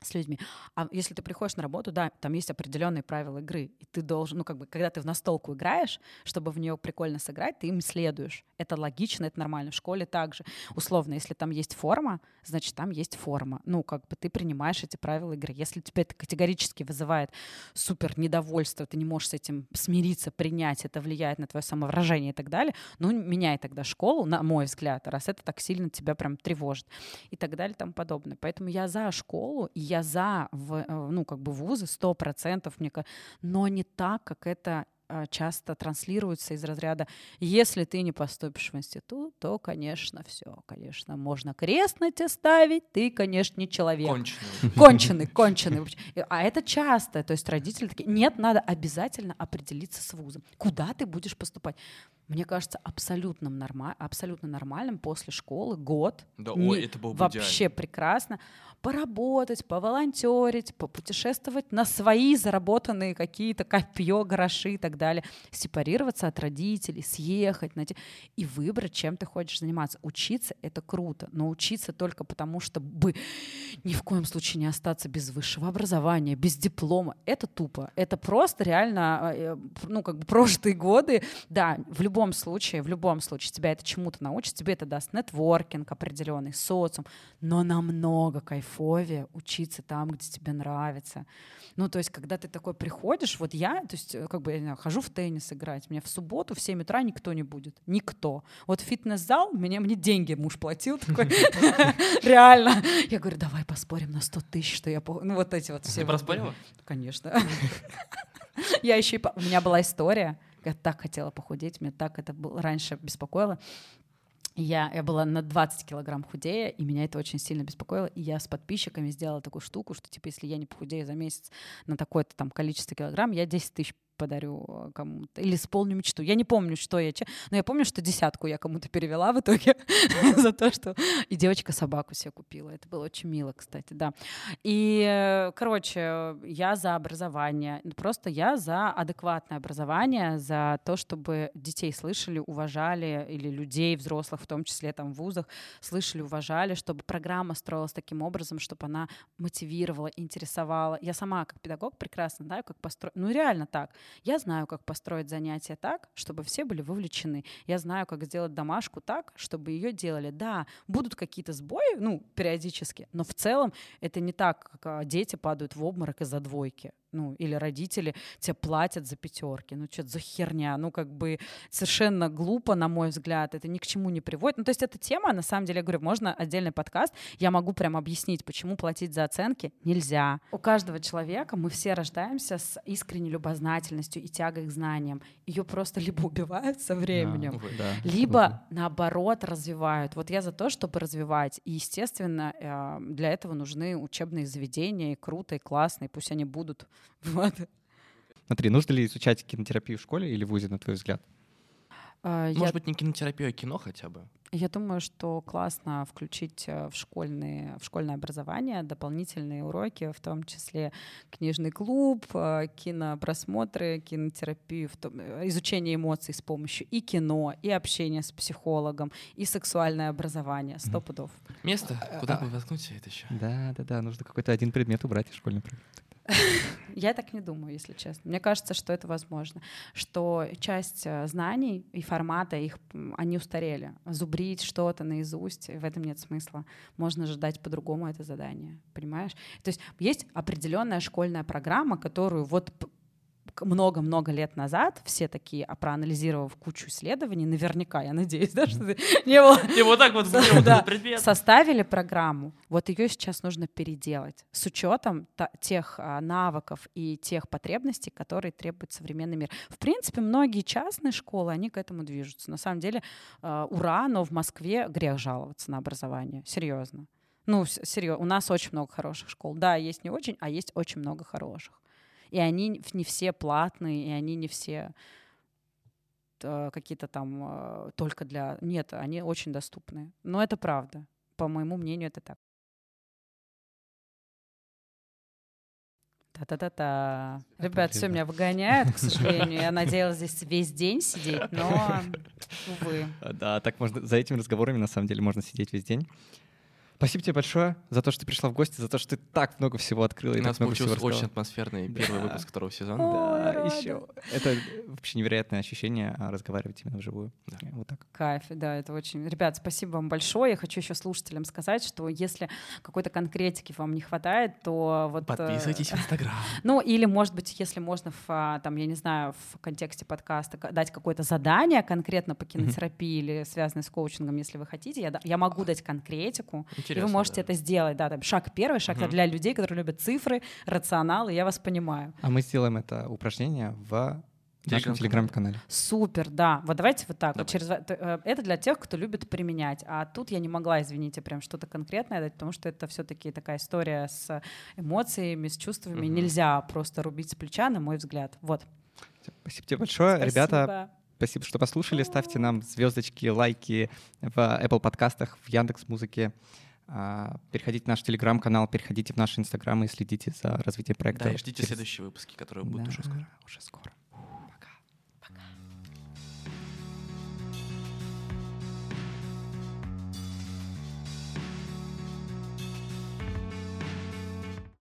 с людьми. А если ты приходишь на работу, да, там есть определенные правила игры, и ты должен, ну как бы, когда ты в настолку играешь, чтобы в нее прикольно сыграть, ты им следуешь. Это логично, это нормально. В школе также. Условно, если там есть форма, значит, там есть форма. Ну, как бы ты принимаешь эти правила игры. Если тебе это категорически вызывает супер недовольство, ты не можешь с этим смириться, принять, это влияет на твое самовыражение и так далее, ну, меняй тогда школу, на мой взгляд, раз это так сильно тебя прям тревожит и так далее и тому подобное. Поэтому я за школу, и я за, в, э, ну, как бы вузы, сто процентов, мне кажется, но не так, как это э, часто транслируется из разряда «если ты не поступишь в институт, то, конечно, все, конечно, можно крест на тебя ставить, ты, конечно, не человек». Конченый. Конченый, конченый. А это часто. То есть родители такие, нет, надо обязательно определиться с вузом. Куда ты будешь поступать? Мне кажется, абсолютно, норма- абсолютно нормальным после школы год. Да, не- ой, это было бы Вообще прекрасно. Поработать, поволонтерить, попутешествовать на свои заработанные какие-то копье, гроши и так далее. Сепарироваться от родителей, съехать найти и выбрать, чем ты хочешь заниматься. Учиться — это круто, но учиться только потому, чтобы ни в коем случае не остаться без высшего образования, без диплома. Это тупо. Это просто реально, э, ну, как бы прожитые годы. Да, в любом любом случае, в любом случае тебя это чему-то научит, тебе это даст нетворкинг определенный, социум, но намного кайфовее учиться там, где тебе нравится. Ну, то есть, когда ты такой приходишь, вот я, то есть, э, как бы, я знаю, хожу в теннис играть, мне в субботу в 7 утра никто не будет, никто. Вот фитнес-зал, мне, мне деньги муж платил такой, реально. Я говорю, давай поспорим на 100 тысяч, что я, ну, вот эти вот все. Ты проспорила? Конечно. Я еще и... У меня была история, я так хотела похудеть, меня так это было, раньше беспокоило. Я, я была на 20 килограмм худее, и меня это очень сильно беспокоило. И я с подписчиками сделала такую штуку, что, типа, если я не похудею за месяц на такое-то там количество килограмм, я 10 тысяч подарю э, кому-то или исполню мечту. Я не помню, что я, но я помню, что десятку я кому-то перевела в итоге за то, что и девочка собаку себе купила. Это было очень мило, кстати, да. И, э, короче, я за образование. Просто я за адекватное образование, за то, чтобы детей слышали, уважали, или людей, взрослых, в том числе там в вузах, слышали, уважали, чтобы программа строилась таким образом, чтобы она мотивировала, интересовала. Я сама как педагог прекрасно знаю, как построить. Ну, реально так. Я знаю, как построить занятия так, чтобы все были вовлечены. Я знаю, как сделать домашку так, чтобы ее делали. Да, будут какие-то сбои, ну, периодически, но в целом это не так, как а, дети падают в обморок из-за двойки ну, или родители тебе платят за пятерки. Ну, что-то за херня. Ну, как бы совершенно глупо, на мой взгляд. Это ни к чему не приводит. Ну, то есть эта тема, на самом деле, я говорю, можно отдельный подкаст. Я могу прям объяснить, почему платить за оценки нельзя. У каждого человека мы все рождаемся с искренней любознательностью и тягой к знаниям. Ее просто либо убивают со временем, Да, либо круто. наоборот развивают. Вот я за то, чтобы развивать. И, естественно, э, для этого нужны учебные заведения, и круто, и классно, и пусть они будут Вот. Смотри, нужно ли изучать кинотерапию в школе или в ВУЗе, на твой взгляд? А, Может я, быть, не кинотерапия, а кино хотя бы? я думаю, что классно включить э, в, школьные, в школьное образование дополнительные уроки, в том числе книжный клуб, э, кинопросмотры, кинотерапию, в том, э, изучение эмоций с помощью и кино, и общение с психологом, и сексуальное образование. Сто пудов. Место, куда бы воткнуть это еще? Да, да, да, нужно какой-то один предмет убрать из школьной программы. Я так не думаю, если честно. Мне кажется, что это возможно, что часть э, знаний и формата их они устарели. Зубрить что-то наизусть в этом нет смысла. Можно же дать по-другому это задание, понимаешь? То есть есть определенная школьная программа, которую вот много-много лет назад все такие, а проанализировав кучу исследований, наверняка, я надеюсь, да, что не было... И вот так вот. Составили программу, вот ее сейчас нужно переделать с учетом тех а, навыков и тех потребностей, которые требует современный мир. В принципе, многие частные школы, они к этому движутся. На самом деле, а, ура, но в Москве грех жаловаться на образование. Серьезно. Ну, серьезно, у нас очень много хороших школ. Да, есть не очень, а есть очень много хороших. И они не все платные, и они не все э, какие-то там э, только для... Нет, они очень доступны. Но это правда. По моему мнению, это так. Та-та-та-та. Ребят, все меня выгоняют, к сожалению. Я надеялась здесь весь день сидеть, но, увы. Да, так можно, за этими разговорами на самом деле можно сидеть весь день. Спасибо тебе большое за то, что ты пришла в гости, за то, что ты так много всего открыла. У и нас получился очень атмосферный первый Да. выпуск второго сезона. Да, еще. Это вообще невероятное ощущение разговаривать именно вживую. Да. Вот так. Кайф, да, это очень... Ребят, спасибо вам большое. Я хочу еще слушателям сказать, что если какой-то конкретики вам не хватает, то вот... э, Подписывайтесь в Инстаграм. Ну, или, может быть, если можно, в, а, там, я не знаю, в контексте подкаста ка- дать какое-то задание конкретно по кинотерапии или связанное с коучингом, если вы хотите, я, да- я могу дать конкретику, и вы Интересно, можете да. это сделать. Да, там, шаг первый, шаг Мгм. для людей, которые любят цифры, рационал, и я вас понимаю. А мы сделаем это упражнение в нашем Телеграм-канале. Супер, да. Вот давайте вот так. Вот через, э, это для тех, кто любит применять. А тут я не могла, извините, прям что-то конкретное дать, потому что это все-таки такая история с эмоциями, с чувствами. Мгм. Нельзя просто рубить с плеча, на мой взгляд. Вот. Спасибо тебе большое. Ребята, Спасибо. спасибо, что послушали. Ставьте нам звездочки, лайки в Apple подкастах, в Яндекс Музыке. Переходите в наш телеграм-канал, переходите в наши инстаграмы и следите за развитием проекта. Да, и ждите через- следующие выпуски, которые будут Да, уже скоро. Уже скоро.